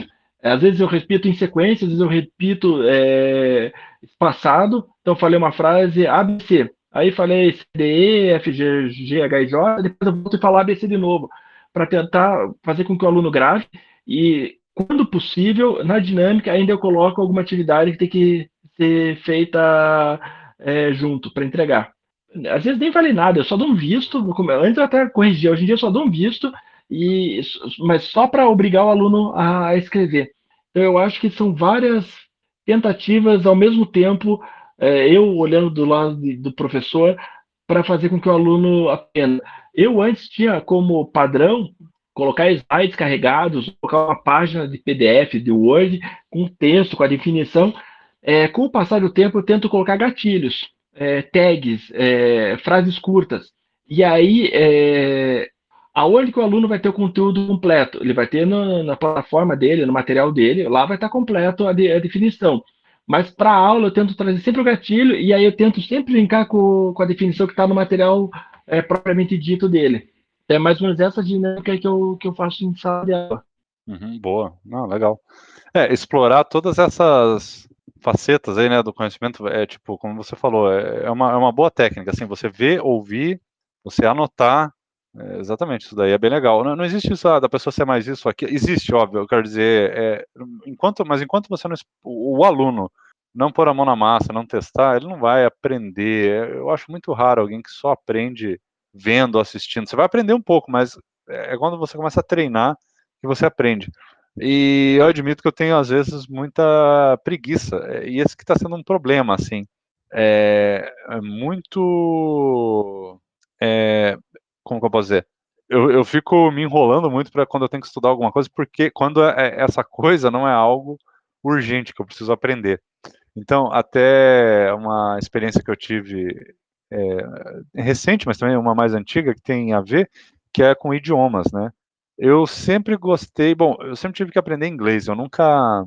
Às vezes eu repito em sequência, às vezes eu repito é, espaçado. Então, falei uma frase ABC. Aí falei CDE, FG, G, H, J, depois eu volto e falo ABC de novo, para tentar fazer com que o aluno grave. E quando possível, na dinâmica, ainda eu coloco alguma atividade que tem que ser feita é, junto para entregar. Às vezes nem vale nada, eu só dou um visto. Antes eu até corrigia, hoje em dia eu só dou um visto, e, mas só para obrigar o aluno a escrever. Então eu acho que são várias tentativas ao mesmo tempo, é, eu olhando do lado do professor, para fazer com que o aluno aprenda. Eu antes tinha como padrão colocar slides carregados, colocar uma página de PDF, de Word, com texto, com a definição. É, com o passar do tempo, eu tento colocar gatilhos, é, tags, é, frases curtas. E aí, é, aonde que o aluno vai ter o conteúdo completo? Ele vai ter no, na plataforma dele, no material dele, lá vai estar completo a, de, a definição. Mas para a aula eu tento trazer sempre o gatilho e aí eu tento sempre linkar com, com a definição que está no material é, propriamente dito dele. É mais ou menos essa dinâmica que eu, que eu faço em sala de aula. Uhum, boa, não, legal. É, explorar todas essas facetas aí, né, do conhecimento, é tipo, como você falou, é, é uma, é uma boa técnica, assim, você ver, ouvir, você anotar, é, exatamente, isso daí é bem legal. Não, não existe isso, ah, da pessoa ser mais isso aqui, existe, óbvio, eu quero dizer, é, enquanto, mas enquanto você não, o, o aluno não pôr a mão na massa, não testar, ele não vai aprender. Eu acho muito raro alguém que só aprende vendo, assistindo. Você vai aprender um pouco, mas é quando você começa a treinar que você aprende. E eu admito que eu tenho, às vezes, muita preguiça. E esse que está sendo um problema, assim. É, é muito. É, como que eu posso dizer? Eu, eu fico me enrolando muito para quando eu tenho que estudar alguma coisa, porque quando é, essa coisa não é algo urgente que eu preciso aprender. Então, até uma experiência que eu tive é, recente, mas também uma mais antiga, que tem a ver, que é com idiomas, né? Eu sempre gostei, bom, eu sempre tive que aprender inglês, eu nunca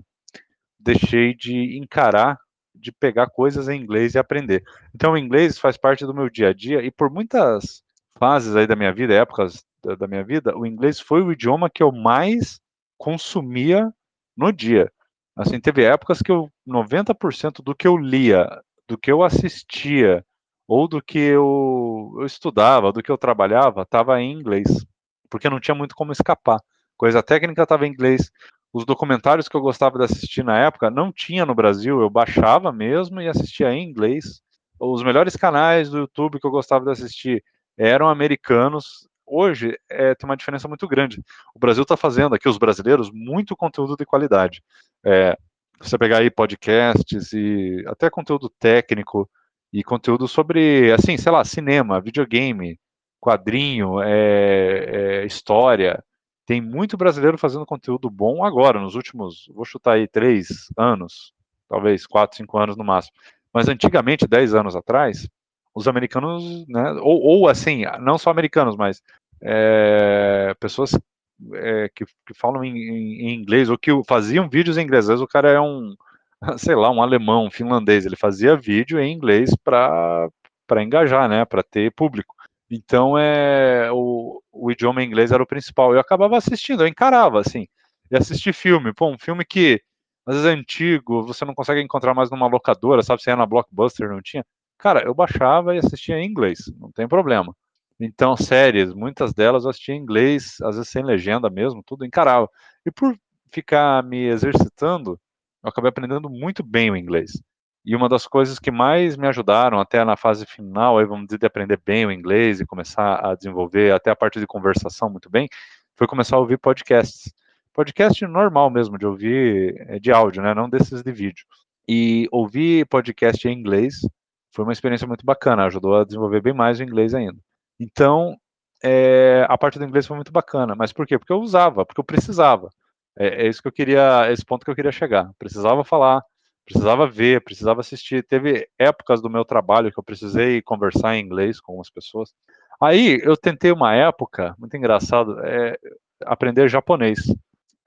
deixei de encarar, de pegar coisas em inglês e aprender. Então, o inglês faz parte do meu dia a dia e por muitas fases aí da minha vida, épocas da, minha vida, o inglês foi o idioma que eu mais consumia no dia. Assim, teve épocas que eu 90% do que eu lia, do que eu assistia, ou do que eu, eu estudava, do que eu trabalhava, estava em inglês, porque não tinha muito como escapar. Coisa técnica estava em inglês. Os documentários que eu gostava de assistir na época não tinha no Brasil, eu baixava mesmo e assistia em inglês. Os melhores canais do YouTube que eu gostava de assistir eram americanos. Hoje é, tem uma diferença muito grande. O Brasil está fazendo aqui, os brasileiros, muito conteúdo de qualidade. É, você pegar aí podcasts e até conteúdo técnico e conteúdo sobre, assim, sei lá, cinema, videogame, quadrinho, é, é, história. Tem muito brasileiro fazendo conteúdo bom agora, nos últimos, vou chutar aí, três anos, talvez quatro, cinco anos no máximo. Mas antigamente, dez anos atrás, os americanos, né, ou, ou assim, não só americanos, mas é, pessoas é, que, que, falam em, em, inglês ou que faziam vídeos em inglês. Às vezes o cara é um, sei lá, um alemão, um finlandês. Ele fazia vídeo em inglês para engajar, né, para ter público. Então é o, o idioma inglês era o principal. Eu acabava assistindo, eu encarava assim, e assistir filme. Pô, um filme que às vezes é antigo, você não consegue encontrar mais numa locadora, sabe? Você ia na Blockbuster, não tinha. Cara, eu baixava e assistia em inglês, não tem problema. Então, séries, muitas delas eu assistia em inglês, às vezes sem legenda mesmo, tudo encarava. E por ficar me exercitando, eu acabei aprendendo muito bem o inglês. E uma das coisas que mais me ajudaram até na fase final, aí vamos dizer, de aprender bem o inglês e começar a desenvolver até a parte de conversação muito bem, foi começar a ouvir podcasts. Podcast normal mesmo, de ouvir, eh, de áudio, né, não desses de vídeo. E ouvir podcast em inglês foi uma experiência muito bacana, ajudou a desenvolver bem mais o inglês ainda. Então, é, a parte do inglês foi muito bacana. Mas por quê? Porque eu usava, porque eu precisava. É, é, isso que eu queria, esse ponto que eu queria chegar. Precisava falar, precisava ver, precisava assistir. Teve épocas do meu trabalho que eu precisei conversar em inglês com as pessoas. Aí eu tentei uma época, muito engraçado, é, aprender japonês.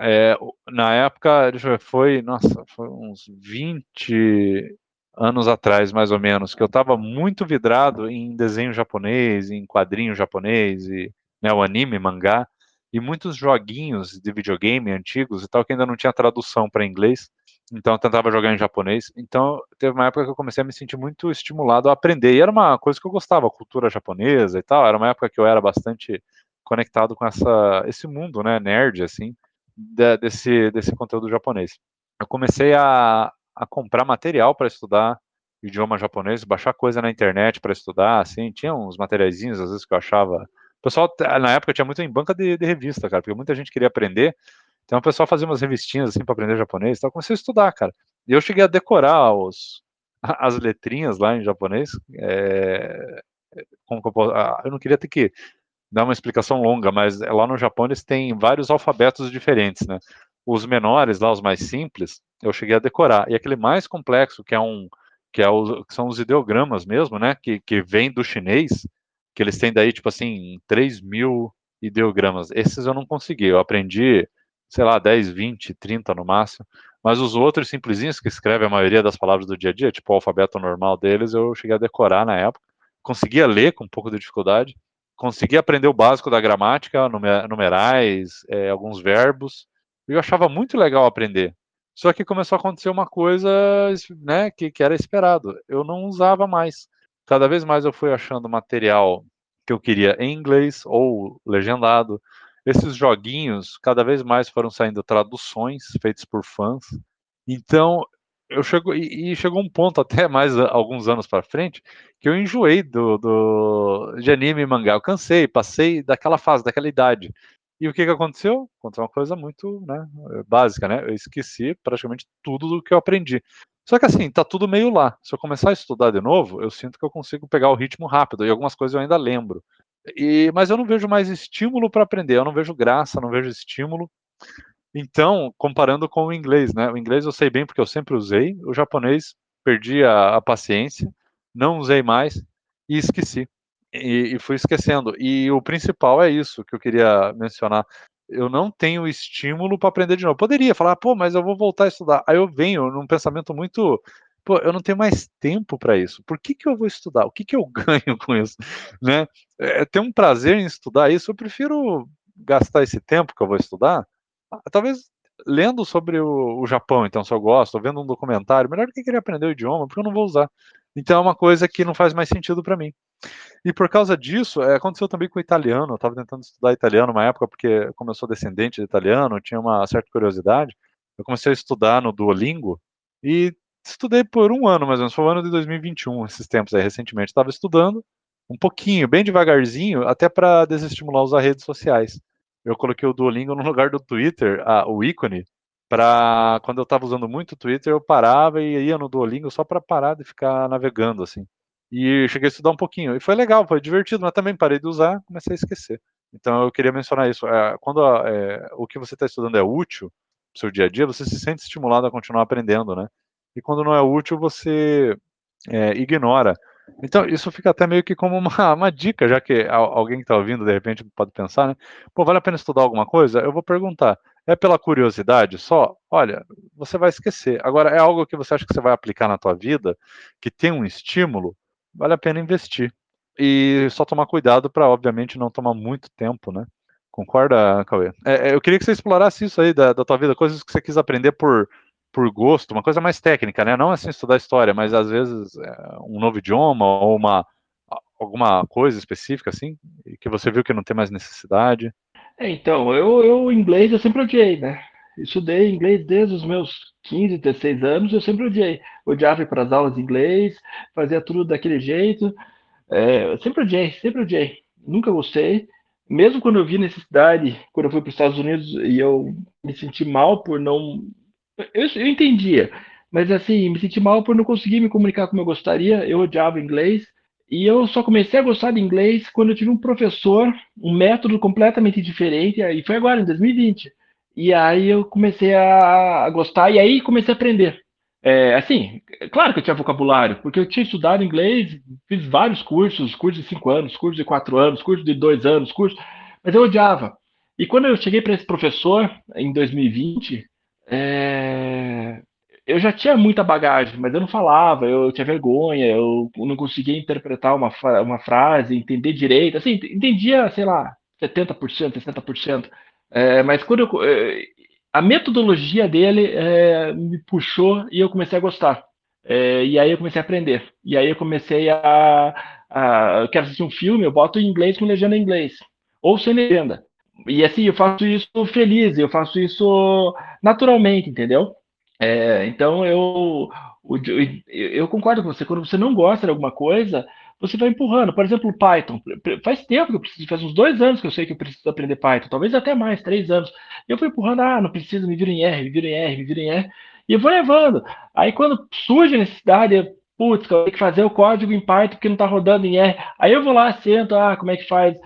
É, na época, foi, nossa, foi uns 20, anos atrás, mais ou menos, que eu estava muito vidrado em desenho japonês, em quadrinho japonês, e né, o anime, mangá, e muitos joguinhos de videogame antigos e tal, que ainda não tinha tradução para inglês, então eu tentava jogar em japonês. Então teve uma época que eu comecei a me sentir muito estimulado a aprender, e era uma coisa que eu gostava, a cultura japonesa e tal, era uma época que eu era bastante conectado com essa, esse mundo, né, nerd, assim, de, desse, desse conteúdo japonês. Eu comecei a, a comprar material para estudar idioma japonês, baixar coisa na internet para estudar, assim, tinha uns materiaizinhos às vezes que eu achava. O pessoal, na época, tinha muito em banca de, de revista, cara, porque muita gente queria aprender. Então o pessoal fazia umas revistinhas assim para aprender japonês, então eu comecei a estudar, cara. E eu cheguei a decorar os, as letrinhas lá em japonês. É, como eu, posso, eu não queria ter que dar uma explicação longa, mas lá no Japão eles têm vários alfabetos diferentes, né? Os menores, lá os mais simples, eu cheguei a decorar. E aquele mais complexo, que é um que, é o, que são os ideogramas mesmo, né? Que, que vem do chinês, que eles têm daí, tipo assim, 3 mil ideogramas. Esses eu não consegui, eu aprendi, sei lá, 10, 20, 30 no máximo. Mas os outros simplesinhos que escrevem a maioria das palavras do dia a dia, tipo o alfabeto normal deles, eu cheguei a decorar na época. Conseguia ler com um pouco de dificuldade. Consegui aprender o básico da gramática, numerais, é, alguns verbos eu achava muito legal aprender. Só que começou a acontecer uma coisa né, que, que era esperado. Eu não usava mais. Cada vez mais eu fui achando material que eu queria em inglês ou legendado. Esses joguinhos, cada vez mais foram saindo traduções feitas por fãs. Então, eu chego e, e, chegou um ponto até mais alguns anos para frente que eu enjoei do, do de anime e mangá. Eu cansei, passei daquela fase, daquela idade. E o que que aconteceu? Aconteceu uma coisa muito né, básica, né? Eu esqueci praticamente tudo do que eu aprendi. Só que assim, tá tudo meio lá. Se eu começar a estudar de novo, eu sinto que eu consigo pegar o ritmo rápido e algumas coisas eu ainda lembro. E, mas eu não vejo mais estímulo para aprender, eu não vejo graça, não vejo estímulo. Então, comparando com o inglês, né? O inglês eu sei bem porque eu sempre usei, o japonês perdi a, a paciência, não usei mais e esqueci. E, e fui esquecendo. E o principal é isso que eu queria mencionar. Eu não tenho estímulo para aprender de novo. Poderia falar, pô, mas eu vou voltar a estudar. Aí eu venho num pensamento muito pô, eu não tenho mais tempo para isso. Por que, que eu vou estudar? O que, que eu ganho com isso? Né? É, ter um prazer em estudar isso, eu prefiro gastar esse tempo que eu vou estudar ah, talvez lendo sobre o, o, Japão, então, se eu gosto, vendo um documentário, melhor do que querer aprender o idioma, porque eu não vou usar. Então é uma coisa que não faz mais sentido para mim. E por causa disso, é, aconteceu também com o italiano. Eu estava tentando estudar italiano uma época, porque, como eu sou descendente de italiano, tinha uma certa curiosidade. Eu comecei a estudar no Duolingo e estudei por um ano, mais ou menos. Foi o ano de 2021, esses tempos aí, recentemente. Estava estudando um pouquinho, bem devagarzinho, até para desestimular usar redes sociais eu coloquei o Duolingo no lugar do Twitter, o ícone, para quando eu estava usando muito o Twitter, eu parava e ia no Duolingo só para parar de ficar navegando assim. E cheguei a estudar um pouquinho. E foi legal, foi divertido, mas também parei de usar, comecei a esquecer. Então eu queria mencionar isso. É, quando é, o que você está estudando é útil para seu dia a dia, você se sente estimulado a continuar aprendendo, né? E quando não é útil, você é, ignora. Então, isso fica até meio que como uma, uma dica, já que alguém que está ouvindo, de repente, pode pensar, né? Pô, vale a pena estudar alguma coisa? Eu vou perguntar. É pela curiosidade só? Olha, você vai esquecer. Agora, é algo que você acha que você vai aplicar na tua vida, que tem um estímulo, vale a pena investir. E só tomar cuidado para, obviamente, não tomar muito tempo, né? Concorda, Cauê? É, é, eu queria que você explorasse isso aí da, da tua vida, coisas que você quis aprender por, por gosto, uma coisa mais técnica, né? Não assim estudar história, mas às vezes é, um novo idioma ou uma alguma coisa específica assim que você viu que não tem mais necessidade. É, então, eu, eu inglês eu sempre odiei, né? Estudei inglês desde os meus 15, 16 anos, eu sempre odiei. Odiava ir para as aulas de inglês, fazia tudo daquele jeito. É, sempre odiei, sempre odiei. Nunca gostei. Mesmo quando eu vi necessidade, quando eu fui para os Estados Unidos e eu me senti mal por não eu, eu entendia, mas assim, me senti mal por não conseguir me comunicar como eu gostaria. Eu odiava inglês. E eu só comecei a gostar de inglês quando eu tive um professor, um método completamente diferente, e foi agora, em 2020. E aí eu comecei a gostar, e aí comecei a aprender. É, assim, claro que eu tinha vocabulário, porque eu tinha estudado inglês, fiz vários cursos, cursos de cinco anos, cursos de quatro anos, cursos de dois anos, cursos, mas eu odiava. E quando eu cheguei para esse professor, em 2020, é... Eu já tinha muita bagagem, mas eu não falava, eu tinha vergonha, eu não conseguia interpretar uma, uma frase, entender direito. Assim, entendia, sei lá, 70%, 60%. É, mas quando eu, é, a metodologia dele é, me puxou e eu comecei a gostar. É, e aí eu comecei a aprender. E aí eu comecei a, a. Eu quero assistir um filme, eu boto em inglês com legenda em inglês. Ou sem legenda. E assim, eu faço isso feliz, eu faço isso naturalmente, entendeu? É, então eu, eu, concordo com você, quando você não gosta de alguma coisa, você vai empurrando. Por exemplo, Python. Faz tempo que eu preciso, faz uns dois anos que eu sei que eu preciso aprender Python, talvez até mais, três anos. Eu fui empurrando, ah, não preciso, me vira em R, me vira em R, me vira em R, e eu vou levando. Aí quando surge a necessidade, putz, eu tenho que fazer o código em Python porque não está rodando em R. Aí eu vou lá, sento, ah, como é que faz?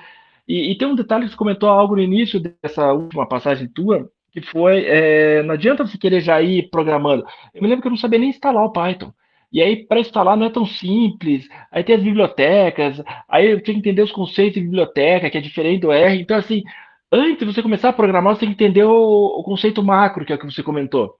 E, e, tem um detalhe que você comentou algo no início dessa última passagem tua, que foi, é, não adianta você querer já ir programando. Eu me lembro que eu não sabia nem instalar o Python. E aí, para instalar não é tão simples. Aí tem as bibliotecas, aí eu tinha que entender os conceitos de biblioteca, que é diferente do R. Então, assim, antes de você começar a programar, você tem que entender o, o conceito macro, que é o que você comentou.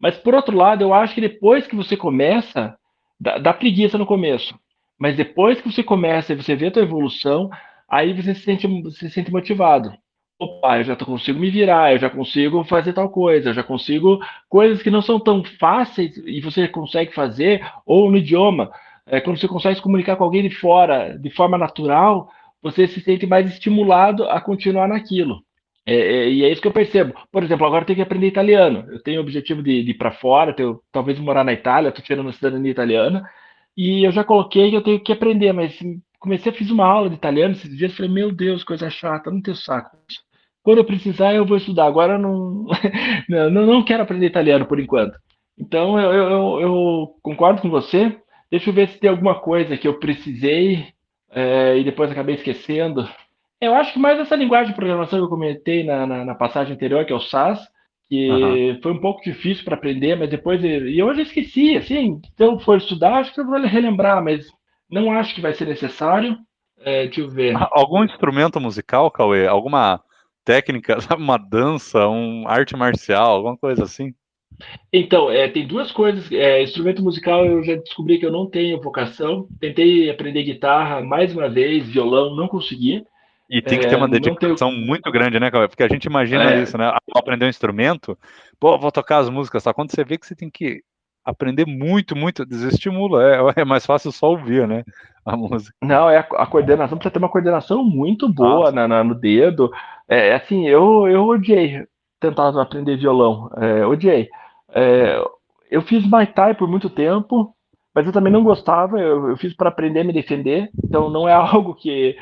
Mas, por outro lado, eu acho que depois que você começa, dá, dá preguiça no começo. Mas depois que você começa e você vê a tua evolução, aí você se sente, se sente motivado. Opa, eu já consigo me virar, eu já consigo fazer tal coisa, eu já consigo coisas que não são tão fáceis e você consegue fazer, ou no idioma, é, quando você consegue se comunicar com alguém de fora de forma natural, você se sente mais estimulado a continuar naquilo. É, é, e é isso que eu percebo. Por exemplo, agora eu tenho que aprender italiano. Eu tenho o objetivo de, de ir para fora, tenho, talvez morar na Itália, estou tirando a cidadania italiana. E eu já coloquei que eu tenho que aprender, mas comecei fiz uma aula de italiano esses dias, falei, meu Deus, coisa chata, não tenho saco. Quando eu precisar, eu vou estudar. Agora eu não, não, não quero aprender italiano por enquanto. Então eu, eu, eu, concordo com você. Deixa eu ver se tem alguma coisa que eu precisei é, e depois acabei esquecendo. Eu acho que mais essa linguagem de programação que eu comentei na, na, na passagem anterior, que é o SAS, que uhum. foi um pouco difícil para aprender, mas depois. E eu já esqueci, assim, se eu for estudar, acho que eu vou relembrar, mas não acho que vai ser necessário. É, deixa eu ver. Algum instrumento musical, Cauê? Alguma técnica, uma dança, um arte marcial, alguma coisa assim? Então, é, tem duas coisas. É, instrumento musical eu já descobri que eu não tenho vocação. Tentei aprender guitarra mais uma vez, violão, não consegui. E tem que ter uma é, dedicação tenho... muito grande, né, Cauê? Porque a gente imagina é. isso, né? Ao aprender um instrumento, pô, vou tocar as músicas, tá? Quando você vê que você tem que aprender muito, muito, desestimula. É, é mais fácil só ouvir, né? A música. Não, é a, a coordenação precisa ter uma coordenação muito boa na, na, no dedo. É assim, eu, eu odiei tentar aprender violão. É, odiei. É, eu fiz Muay Thai por muito tempo, mas eu também não gostava. Eu, eu fiz para aprender a me defender, então não é algo que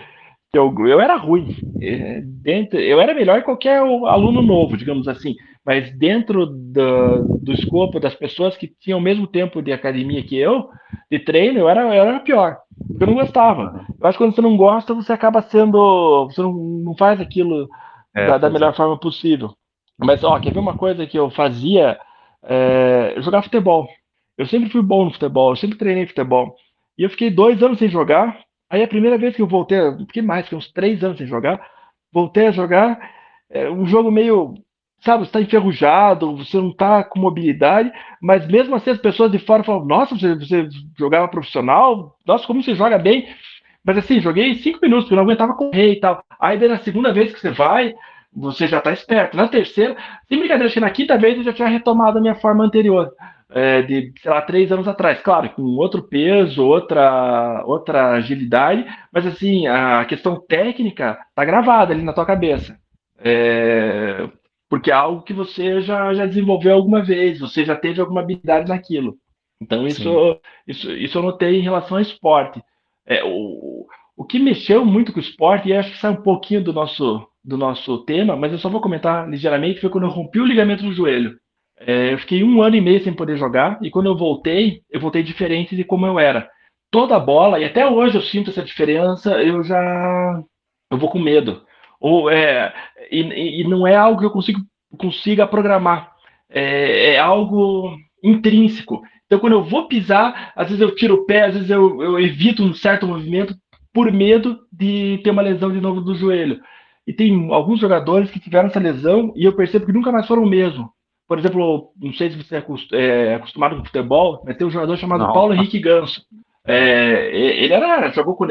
eu, eu era ruim. É, dentro, eu era melhor que qualquer aluno novo, digamos assim. Mas dentro do, do escopo das pessoas que tinham o mesmo tempo de academia que eu, de treino, eu era, eu era pior. Porque eu não gostava. Eu acho que quando você não gosta, você acaba sendo. Você não, não faz aquilo é, da, da melhor é. forma possível. Mas, ó, quer ver uma coisa que eu fazia? É, jogar futebol. Eu sempre fui bom no futebol, eu sempre treinei futebol. E eu fiquei dois anos sem jogar, Aí a primeira vez que eu voltei, fiquei mais que uns três anos sem jogar, voltei a jogar, é um jogo meio, sabe, você está enferrujado, você não está com mobilidade, mas mesmo assim as pessoas de fora falam, nossa, você, você jogava profissional, nossa, como você joga bem. Mas assim, joguei cinco minutos, porque eu não aguentava correr e tal. Aí na segunda vez que você vai, você já está esperto. Na terceira, sem brincadeira, acho que na quinta vez eu já tinha retomado a minha forma anterior é, de, sei lá, três anos atrás. Claro, com outro peso, outra, outra agilidade, mas assim, a questão técnica tá gravada ali na tua cabeça. É, porque é algo que você já, já desenvolveu alguma vez, você já teve alguma habilidade naquilo. Então, isso, isso, isso eu notei em relação ao esporte. É, o, o que mexeu muito com o esporte, e acho que sai um pouquinho do nosso, do nosso tema, mas eu só vou comentar ligeiramente, foi quando eu rompi o ligamento do joelho. É, eu fiquei um ano e meio sem poder jogar, e quando eu voltei, eu voltei diferente de como eu era. Toda a bola, e até hoje eu sinto essa diferença, eu já. Eu vou com medo. Ou, é, e, e não é algo que eu consigo, consiga programar. É, é, algo intrínseco. Então, quando eu vou pisar, às vezes eu tiro o pé, às vezes eu, eu evito um certo movimento por medo de ter uma lesão de novo do joelho. E tem alguns jogadores que tiveram essa lesão e eu percebo que nunca mais foram o mesmo. Por exemplo, não sei se você é, é acostumado com futebol, mas tem um jogador chamado não. Paulo Henrique Ganso. É, ele era, jogou com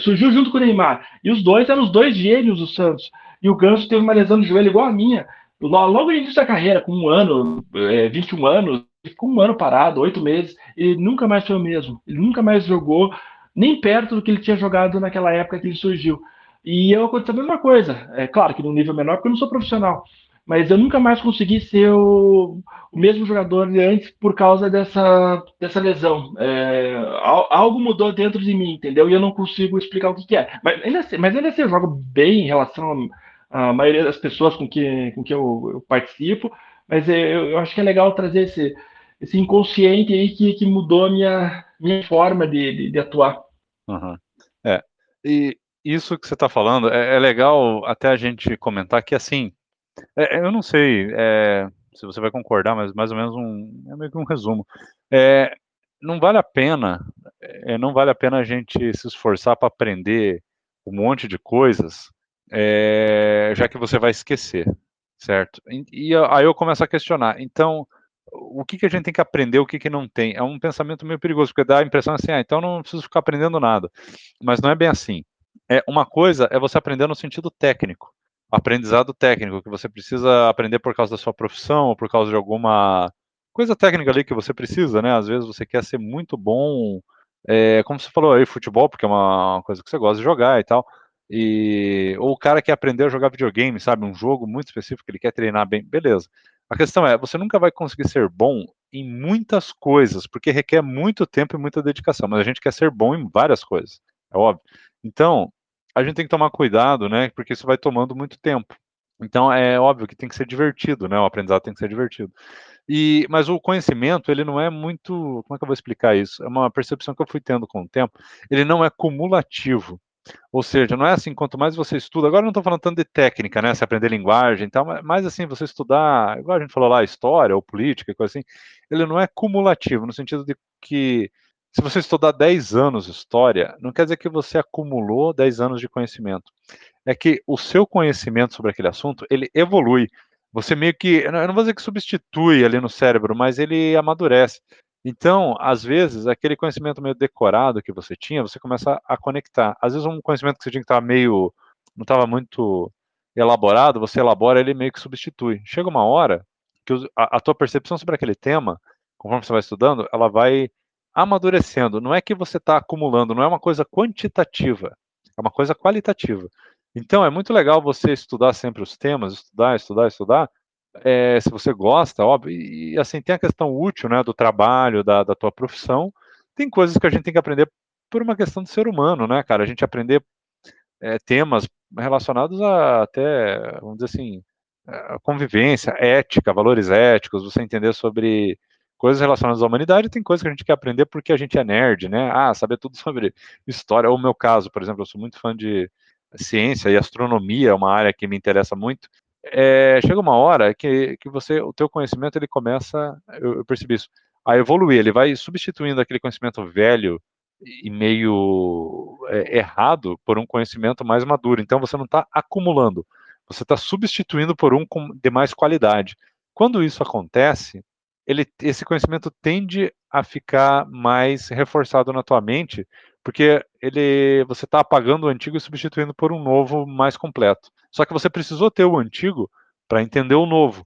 surgiu junto com o Neymar. E os dois eram os dois gênios do Santos. E o Ganso teve uma lesão de joelho igual a minha. Logo no início da carreira, com um ano, é, 21 anos, ficou um ano parado, oito meses, e nunca mais foi o mesmo. Ele nunca mais jogou, nem perto do que ele tinha jogado naquela época que ele surgiu. E eu aconteceu a mesma coisa. É claro que num nível menor, porque eu não sou profissional mas eu nunca mais consegui ser o, o mesmo jogador de antes por causa dessa, dessa lesão. É, algo mudou dentro de mim, entendeu? E eu não consigo explicar o que, que é. Mas ainda, assim, mas ainda assim, eu jogo bem em relação à maioria das pessoas com que, com que eu, eu participo, mas eu, eu, acho que é legal trazer esse, esse inconsciente aí que, que mudou a minha, minha forma de, de, de atuar. Uhum. É, e isso que você está falando é, é legal até a gente comentar que, assim, é, eu não sei é, se você vai concordar, mas mais ou menos um, é meio que um resumo. É, não vale a pena, é, não vale a pena a gente se esforçar para aprender um monte de coisas, é, já que você vai esquecer, certo? E, e, aí eu começo a questionar. Então, o que, que a gente tem que aprender, o que, que não tem? É um pensamento meio perigoso, porque dá a impressão assim, ah, então não preciso ficar aprendendo nada. Mas não é bem assim. É, uma coisa é você aprender no sentido técnico aprendizado técnico que você precisa aprender por causa da sua profissão ou por causa de alguma coisa técnica ali que você precisa, né? Às vezes você quer ser muito bom, é, como você falou aí, futebol, porque é uma coisa que você gosta de jogar e tal. E, ou o cara que aprendeu a jogar videogame, sabe? Um jogo muito específico que ele quer treinar bem, beleza. A questão é, você nunca vai conseguir ser bom em muitas coisas, porque requer muito tempo e muita dedicação, mas a gente quer ser bom em várias coisas, é óbvio. Então, a gente tem que tomar cuidado, né? Porque isso vai tomando muito tempo. Então, é óbvio que tem que ser divertido, né? O aprendizado tem que ser divertido. E, mas o conhecimento, ele não é muito. Como é que eu vou explicar isso? É uma percepção que eu fui tendo com o tempo. Ele não é cumulativo. Ou seja, não é assim, quanto mais você estuda, agora não estou falando tanto de técnica, né, se aprender linguagem e tal, mas assim, você estudar, igual a gente falou lá, história ou política, coisa assim, ele não é cumulativo, no sentido de que se você estudar 10 anos história, não quer dizer que você acumulou 10 anos de conhecimento. É que o seu conhecimento sobre aquele assunto, ele evolui. Você meio que, eu não vou dizer que substitui ali no cérebro, mas ele amadurece. Então, às vezes, aquele conhecimento meio decorado que você tinha, você começa a conectar. Às vezes, um conhecimento que você tinha que estar meio, não estava muito elaborado, você elabora, ele meio que substitui. Chega uma hora que a, a tua percepção sobre aquele tema, conforme você vai estudando, ela vai amadurecendo. Não é que você está acumulando, não é uma coisa quantitativa, é uma coisa qualitativa. Então, é muito legal você estudar sempre os temas, estudar, estudar, estudar. É, se você gosta, óbvio, e, assim, tem a questão útil, né, do trabalho, da, da tua profissão. Tem coisas que a gente tem que aprender por uma questão de ser humano, né, cara? A gente aprender é, temas relacionados a até, vamos dizer assim, a convivência, ética, valores éticos, você entender sobre coisas relacionadas à humanidade, tem coisas que a gente quer aprender porque a gente é nerd, né? Ah, saber tudo sobre história. Ou o meu caso, por exemplo, eu sou muito fã de ciência e astronomia, é uma área que me interessa muito. É, chega uma hora que, que você, o teu conhecimento, ele começa, eu, eu percebi isso, a evoluir, ele vai substituindo aquele conhecimento velho e meio é, errado por um conhecimento mais maduro. Então você não está acumulando, você está substituindo por um de mais qualidade. Quando isso acontece, ele, esse conhecimento tende a ficar mais reforçado na tua mente, porque ele, você está apagando o antigo e substituindo por um novo mais completo. Só que você precisou ter o antigo para entender o novo.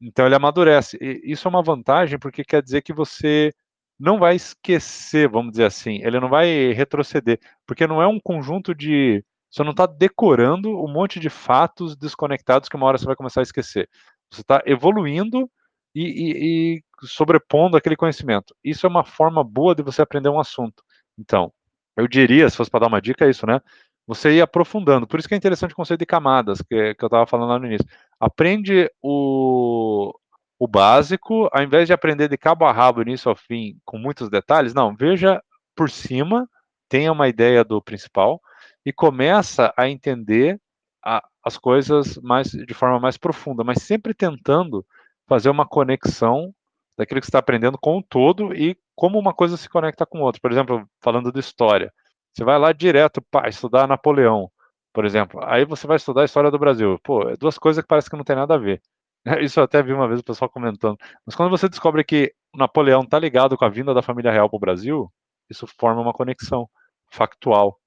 Então ele amadurece. E isso é uma vantagem porque quer dizer que você não vai esquecer, vamos dizer assim, ele não vai retroceder, porque não é um conjunto de. Você não está decorando um monte de fatos desconectados que uma hora você vai começar a esquecer. Você está evoluindo e, e, e sobrepondo aquele conhecimento. Isso é uma forma boa de você aprender um assunto. Então, eu diria, se fosse para dar uma dica, é isso, né? Você ir aprofundando. Por isso que é interessante o conceito de camadas, que, que eu estava falando lá no início. Aprende o, o básico, ao invés de aprender de cabo a rabo, início ao fim, com muitos detalhes, não, veja por cima, tenha uma ideia do principal e começa a entender a, as coisas mais de forma mais profunda, mas sempre tentando fazer uma conexão daquilo que está aprendendo com o todo e como uma coisa se conecta com outra. Por exemplo, falando de história, você vai lá direto para estudar Napoleão, por exemplo. Aí você vai estudar a história do Brasil. Pô, é duas coisas que parece que não tem nada a ver. Isso eu até vi uma vez o pessoal comentando. Mas quando você descobre que Napoleão está ligado com a vinda da família real para o Brasil, isso forma uma conexão factual.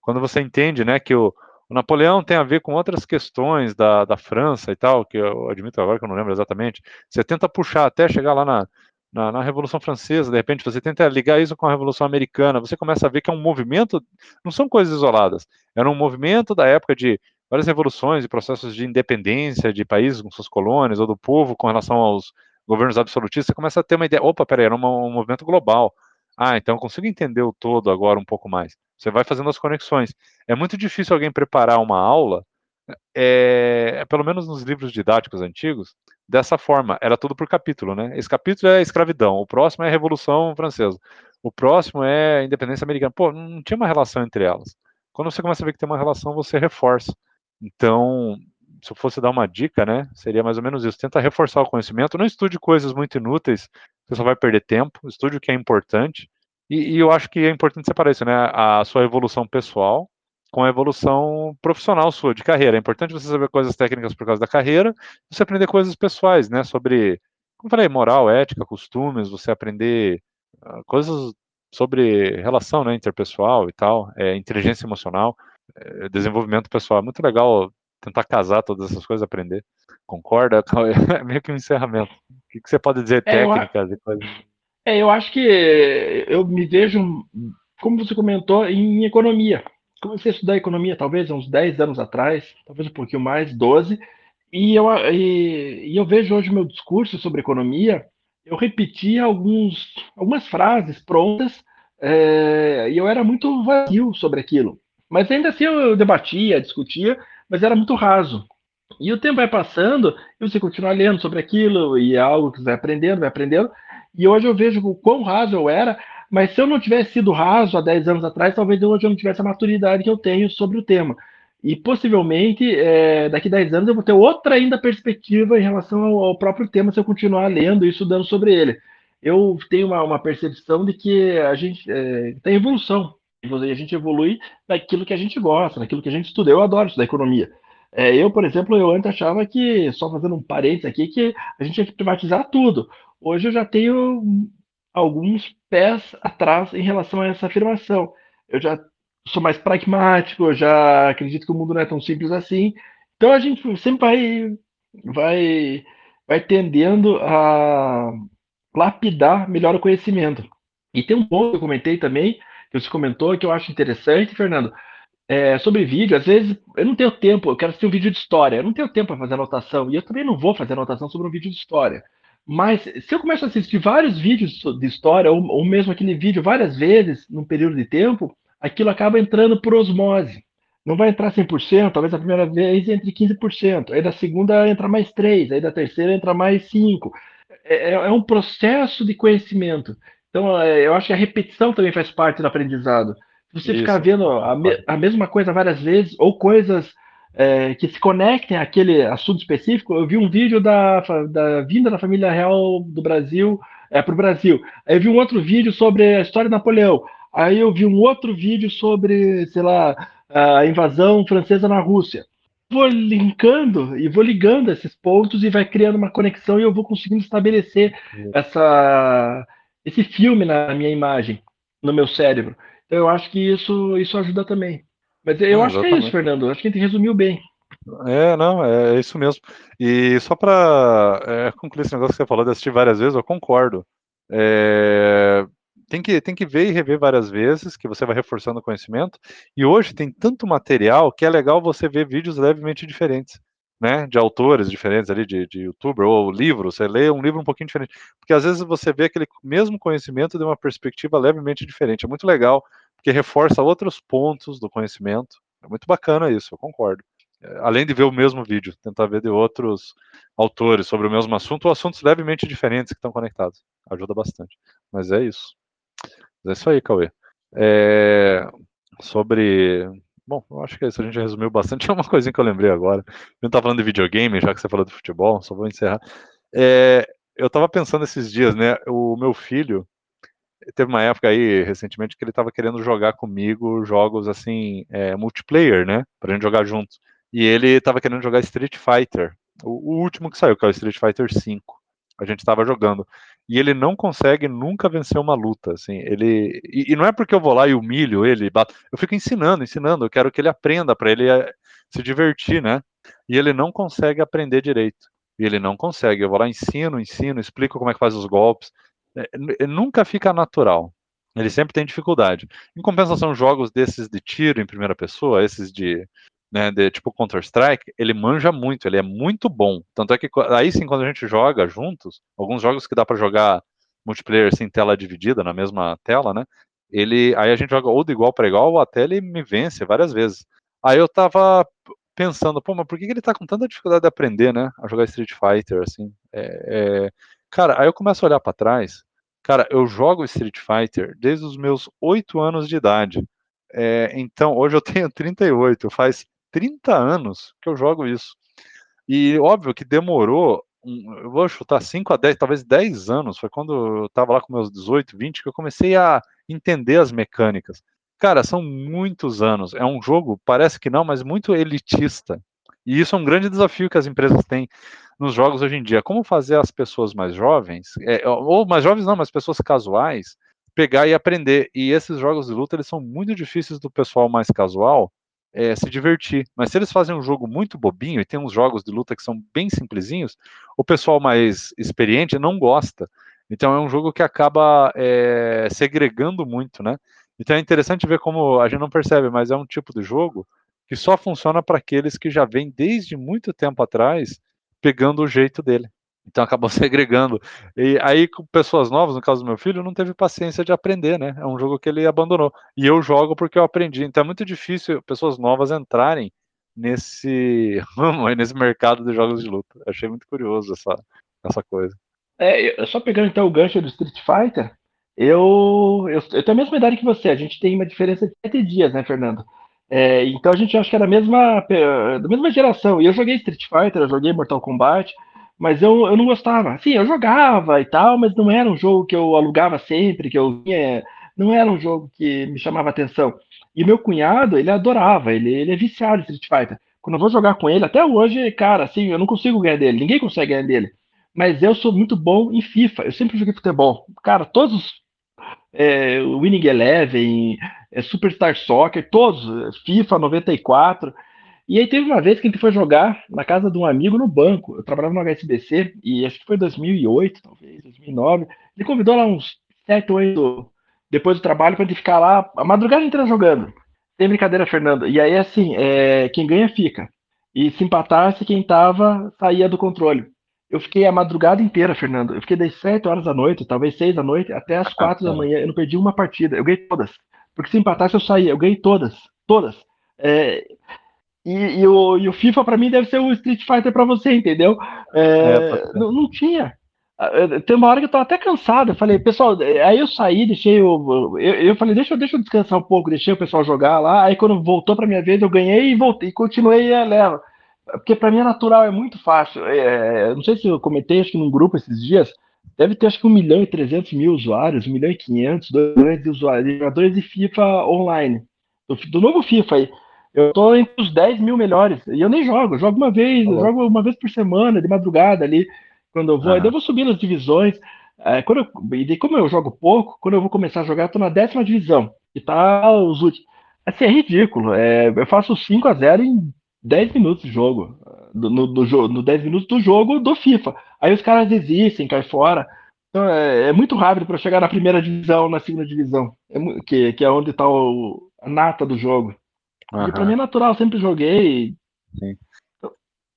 Quando você entende, né, que o, o Napoleão tem a ver com outras questões da, da França e tal, que eu admito agora que eu não lembro exatamente. Você tenta puxar até chegar lá na, na, na, Revolução Francesa, de repente você tenta ligar isso com a Revolução Americana, você começa a ver que é um movimento, não são coisas isoladas, era um movimento da época de várias revoluções e processos de independência de países com suas colônias, ou do povo com relação aos governos absolutistas, você começa a ter uma ideia, opa, peraí, era um, um movimento global. Ah, então eu consigo entender o todo agora um pouco mais. Você vai fazendo as conexões. É muito difícil alguém preparar uma aula, é, pelo menos nos livros didáticos antigos, dessa forma. Era tudo por capítulo, né? Esse capítulo é escravidão, o próximo é a Revolução Francesa, o próximo é a independência americana. Pô, não tinha uma relação entre elas. Quando você começa a ver que tem uma relação, você reforça. Então, se eu fosse dar uma dica, né, seria mais ou menos isso. Tenta reforçar o conhecimento. Não estude coisas muito inúteis, você só vai perder tempo. Estude o que é importante. E, e, eu acho que é importante separar isso, né? A sua evolução pessoal com a evolução profissional sua, de carreira. É importante você saber coisas técnicas por causa da carreira, você aprender coisas pessoais, né? Sobre, como falei, moral, ética, costumes, você aprender uh, coisas sobre relação né, interpessoal e tal, é, inteligência emocional, é, desenvolvimento pessoal. É muito legal tentar casar todas essas coisas, aprender. Concorda? É meio que um encerramento. O que, que você pode dizer, é, técnicas eu... e coisas? É, eu acho que eu me vejo, como você comentou, em economia. Comecei a estudar economia talvez uns 10 anos atrás, talvez um pouquinho mais, 12, e eu, e, e eu vejo hoje meu discurso sobre economia, eu repetia alguns, algumas frases prontas, é, e eu era muito vazio sobre aquilo. Mas ainda assim eu debatia, discutia, mas era muito raso. E o tempo vai passando e você continua lendo sobre aquilo, e é algo que você vai aprendendo, vai aprendendo. E hoje eu vejo o quão raso eu era, mas se eu não tivesse sido raso há 10 anos atrás, talvez hoje eu não tivesse a maturidade que eu tenho sobre o tema. E possivelmente, é, daqui a 10 anos, eu vou ter outra ainda perspectiva em relação ao, ao, próprio tema se eu continuar lendo e estudando sobre ele. Eu tenho uma, uma percepção de que a gente é, tem evolução. A gente evolui naquilo que a gente gosta, naquilo que a gente estuda. Eu adoro estudar economia. É, eu, por exemplo, eu antes achava que, só fazendo um parênteses aqui, que a gente tinha que privatizar tudo. Hoje eu já tenho alguns pés atrás em relação a essa afirmação. Eu já sou mais pragmático, eu já acredito que o mundo não é tão simples assim. Então a gente sempre vai, vai, vai tendendo a lapidar melhor o conhecimento. E tem um ponto que eu comentei também, que você comentou, que eu acho interessante, Fernando, é, sobre vídeo, às vezes eu não tenho tempo, eu quero assistir um vídeo de história, eu não tenho tempo para fazer anotação, e eu também não vou fazer anotação sobre um vídeo de história. Mas se eu começo a assistir vários vídeos de história, ou, ou mesmo aquele vídeo várias vezes num período de tempo, aquilo acaba entrando por osmose. Não vai entrar 100%, talvez a primeira vez entre 15%, aí da segunda entra mais 3%, aí da terceira entra mais 5%. É, é, é um processo de conhecimento. Então, é, eu acho que a repetição também faz parte do aprendizado. Se você Isso. ficar vendo a, me, a mesma coisa várias vezes, ou coisas é, que se conectem àquele assunto específico. Eu vi um vídeo da, da vinda da família real do Brasil é, para o Brasil. Aí eu vi um outro vídeo sobre a história de Napoleão. Aí eu vi um outro vídeo sobre, sei lá, a invasão francesa na Rússia. Vou linkando e vou ligando esses pontos e vai criando uma conexão e eu vou conseguindo estabelecer essa, esse filme na minha imagem, no meu cérebro. Então eu acho que isso, isso ajuda também. Mas eu acho exatamente. que é isso, Fernando. Acho que a gente resumiu bem. É, não, é, é isso mesmo. E só para é, concluir esse negócio que você falou de assistir várias vezes, eu concordo. É, tem, que, tem que ver e rever várias vezes, que você vai reforçando o conhecimento. E hoje tem tanto material que é legal você ver vídeos levemente diferentes. Né, de autores diferentes ali, de, de youtuber, ou livro, você lê um livro um pouquinho diferente, porque às vezes você vê aquele mesmo conhecimento de uma perspectiva levemente diferente, é muito legal, porque reforça outros pontos do conhecimento. É muito bacana isso, eu concordo. É, além de ver o mesmo vídeo, tentar ver de outros autores sobre o mesmo assunto ou assuntos levemente diferentes que estão conectados. Ajuda bastante. Mas é isso. Mas é isso aí, Cauê. É... Sobre. Bom, eu acho que é isso, a gente resumiu bastante. É uma coisinha que eu lembrei agora. A gente tá falando de videogame, já que você falou de futebol, só vou encerrar. É... Eu estava pensando esses dias, né? O meu filho, teve uma época aí, recentemente, que ele estava querendo jogar comigo jogos assim, é, multiplayer, né? Pra gente jogar junto. E ele estava querendo jogar Street Fighter, o, o, último que saiu, que é o Street Fighter 5. A gente estava jogando. E ele não consegue nunca vencer uma luta, assim. Ele e, e, não é porque eu vou lá e humilho ele, bato, eu fico ensinando, ensinando. Eu quero que ele aprenda para ele é, se divertir, né? E ele não consegue aprender direito. E ele não consegue. Eu vou lá, ensino, ensino, explico como é que faz os golpes. É, nunca fica natural. Ele sempre tem dificuldade. Em compensação, jogos desses de tiro em primeira pessoa, esses de, né, de tipo Counter-Strike, ele manja muito, ele é muito bom. Tanto é que aí sim, quando a gente joga juntos, alguns jogos que dá para jogar multiplayer sem tela dividida, na mesma tela, né? Ele, aí a gente joga ou de igual para igual, ou até ele me vence várias vezes. Aí eu tava pensando, pô, mas por que ele tá com tanta dificuldade de aprender, né, a jogar Street Fighter, assim? É, é, Cara, aí eu começo a olhar para trás. Cara, eu jogo Street Fighter desde os meus 8 anos de idade. É, então, hoje eu tenho 38, faz 30 anos que eu jogo isso. E óbvio que demorou, eu vou chutar 5 a 10, talvez 10 anos, foi quando eu estava lá com meus 18, 20, que eu comecei a entender as mecânicas. Cara, são muitos anos. É um jogo, parece que não, mas muito elitista. E isso é um grande desafio que as empresas têm nos jogos hoje em dia. Como fazer as pessoas mais jovens, é, ou mais jovens não, mas pessoas casuais, pegar e aprender. E esses jogos de luta eles são muito difíceis do pessoal mais casual é, se divertir. Mas se eles fazem um jogo muito bobinho e tem uns jogos de luta que são bem simplesinhos, o pessoal mais experiente não gosta. Então é um jogo que acaba é, segregando muito, né? Então é interessante ver como a gente não percebe, mas é um tipo de jogo que só funciona para aqueles que já vêm desde muito tempo atrás pegando o jeito dele. Então acabou segregando. E aí, com pessoas novas, no caso do meu filho, não teve paciência de aprender, né? É um jogo que ele abandonou. E eu jogo porque eu aprendi. Então é muito difícil pessoas novas entrarem nesse nesse mercado de jogos de luta. achei muito curioso essa, essa coisa. É, só pegando então o gancho do Street Fighter, eu, eu, eu tenho a mesma idade que você, a gente tem uma diferença de sete dias, né, Fernando? É, então a gente acha que era da mesma, da mesma geração. E eu joguei Street Fighter, eu joguei Mortal Kombat, mas eu, eu não gostava. Sim, eu jogava e tal, mas não era um jogo que eu alugava sempre, que eu vinha. Não era um jogo que me chamava atenção. E meu cunhado, ele adorava, ele, ele é viciado em Street Fighter. Quando eu vou jogar com ele, até hoje, cara, assim, eu não consigo ganhar dele, ninguém consegue ganhar dele. Mas eu sou muito bom em FIFA, eu sempre joguei futebol. Cara, todos os é, Winning Eleven, é, Superstar Soccer, todos, FIFA 94. E aí teve uma vez que a gente foi jogar na casa de um amigo no banco. Eu trabalhava no HSBC e acho que foi 2008, talvez, 2009. Ele convidou lá uns 7, 8 depois do trabalho pra gente ficar lá a madrugada inteira jogando. Tem brincadeira, Fernando. E aí, assim, é, quem ganha fica. E se empatasse, quem tava saía do controle. Eu fiquei a madrugada inteira, Fernando. Eu fiquei das 7 horas da noite, talvez 6 da noite, até as 4 da manhã. Eu não perdi uma partida. Eu ganhei todas. Porque se empatasse, eu saía. Eu ganhei todas. Todas. É, e, e, o, e o FIFA para mim deve ser o Street Fighter para você, entendeu? É, é, não, não, tinha. Ah, tem uma hora que eu tô até cansado. Eu falei, pessoal, aí eu saí, deixei o. Eu, eu falei, deixa, deixa eu descansar um pouco, deixei o pessoal jogar lá. Aí quando voltou pra minha vez, eu ganhei e voltei, e continuei a leva. Porque para mim é natural, é muito fácil. É, não sei se eu comentei, acho que num grupo esses dias, deve ter acho que 1 milhão e 300 mil usuários, 1 milhão e 500, 2 milhões de usuários, jogadores de FIFA online. Do, do novo FIFA aí. Eu tô entre os 10 mil melhores. E eu nem jogo, eu jogo uma vez, eu jogo uma vez por semana, de madrugada ali, quando eu vou. Aí eu vou subir nas divisões. É, quando eu, e como eu jogo pouco, quando eu vou começar a jogar, eu tô na décima divisão. E tá os últimos. Assim, é ridículo. É, eu faço 5 a 0 em 10 minutos de jogo. No, no, no, no 10 minutos do jogo do FIFA. Aí os caras desistem, caem fora. Então é, é muito rápido para chegar na primeira divisão, na segunda divisão. É, que, que é onde tá o, a nata do jogo. Uhum. E pra mim é natural, sempre joguei. Sim.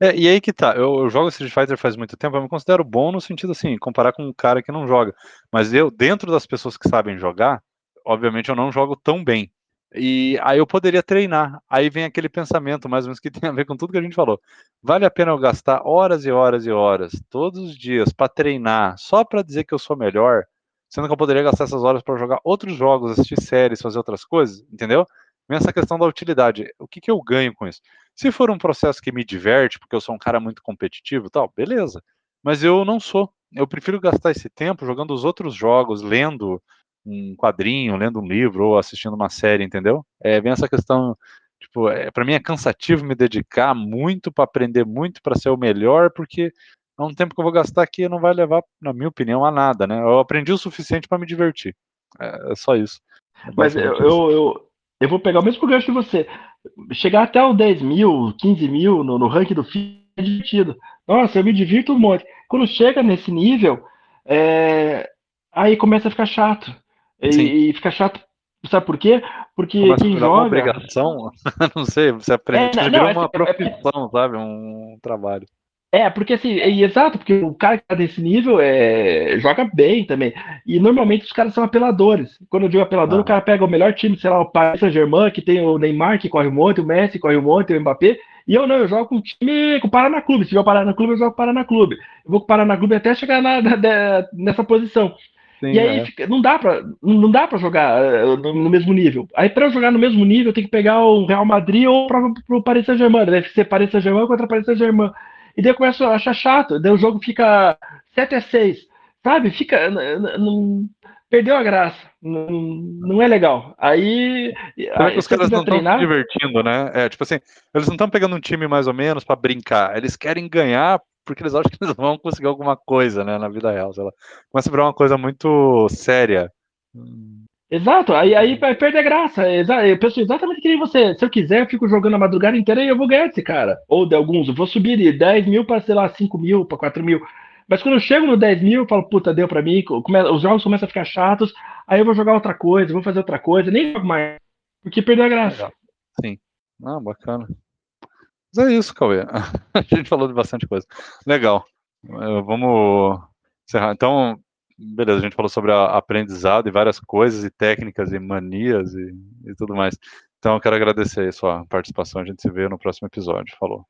É, e aí que tá, eu, eu, jogo Street Fighter faz muito tempo, eu me considero bom no sentido assim, comparar com um cara que não joga. Mas eu, dentro das pessoas que sabem jogar, obviamente eu não jogo tão bem. E aí eu poderia treinar. Aí vem aquele pensamento, mais ou menos, que tem a ver com tudo que a gente falou. Vale a pena eu gastar horas e horas e horas, todos os dias, para treinar, só para dizer que eu sou melhor, sendo que eu poderia gastar essas horas para jogar outros jogos, assistir séries, fazer outras coisas, entendeu? vem essa questão da utilidade. O que, que eu ganho com isso? Se for um processo que me diverte, porque eu sou um cara muito competitivo tal, beleza. Mas eu não sou. Eu prefiro gastar esse tempo jogando os outros jogos, lendo um quadrinho, lendo um livro ou assistindo uma série, entendeu? É, vem essa questão, tipo, é, para mim é cansativo me dedicar muito para aprender muito para ser o melhor, porque é um tempo que eu vou gastar aqui não vai levar, na minha opinião, a nada, né? Eu aprendi o suficiente para me divertir. É, é, só isso. É Mas eu, eu, eu, eu vou pegar o mesmo gancho que você. Chegar até o 10 mil, 15 mil no, no ranking do FIFA é divertido. Nossa, eu me divirto um monte. Quando chega nesse nível, é... aí começa a ficar chato. E, e, fica chato, sabe por quê? Porque começa quem joga. Uma obrigação? não sei, você aprende. É, não, não, é, uma é, profissão, é, sabe? Um trabalho. É, porque assim, é exato, porque o cara que tá nesse nível é, joga bem também. E normalmente os caras são apeladores. Quando eu digo apelador, ah. o cara pega o melhor time, sei lá, o Paris Saint-Germain, que tem o Neymar, que corre um monte, o Messi corre um monte, o Mbappé. E eu não, eu jogo com o time com o Paraná Clube. Se tiver o Paraná Clube, eu jogo com o Paraná Clube. Eu vou com o Paraná Clube até chegar na, na, nessa posição. Sim, e aí é. não dá para não dá para jogar eh, no, no, mesmo nível. Aí para eu jogar no mesmo nível, eu tenho que pegar o Real Madrid ou para o Paris Saint-Germain. Deve ser Paris Saint-Germain contra Paris Saint-Germain. E daí eu começo a achar chato. Daí o jogo fica 7 a 6. Sabe? Fica. Não, perdeu a graça. Não, não é legal. Aí. Será que os caras não estão se divertindo, né? É, tipo assim, eles não estão pegando um time mais ou menos para brincar. Eles querem ganhar porque eles acham que eles vão conseguir alguma coisa, né, na vida real. Sei lá. Começa a virar uma coisa muito séria. Exato, aí, aí vai perder a graça. Eu penso exatamente que nem você. Se eu quiser, eu fico jogando a madrugada inteira e eu vou ganhar desse cara. Ou de alguns. Eu vou subir de 10 mil para, sei lá, 5 mil, para 4 mil. Mas quando eu chego no 10 mil, eu falo, puta, deu pra mim, os jogos começam a ficar chatos, aí eu vou jogar outra coisa, vou fazer outra coisa, nem jogo mais. Porque perdeu a graça. Legal. Sim. Ah, bacana. Mas é isso, Cauê. A gente falou de bastante coisa. Legal. Eh, vamos encerrar. Então, beleza, a gente falou sobre aprendizado e várias coisas, e técnicas, e manias e, e tudo mais. Então, eu quero agradecer a sua participação. A gente se vê no próximo episódio. Falou.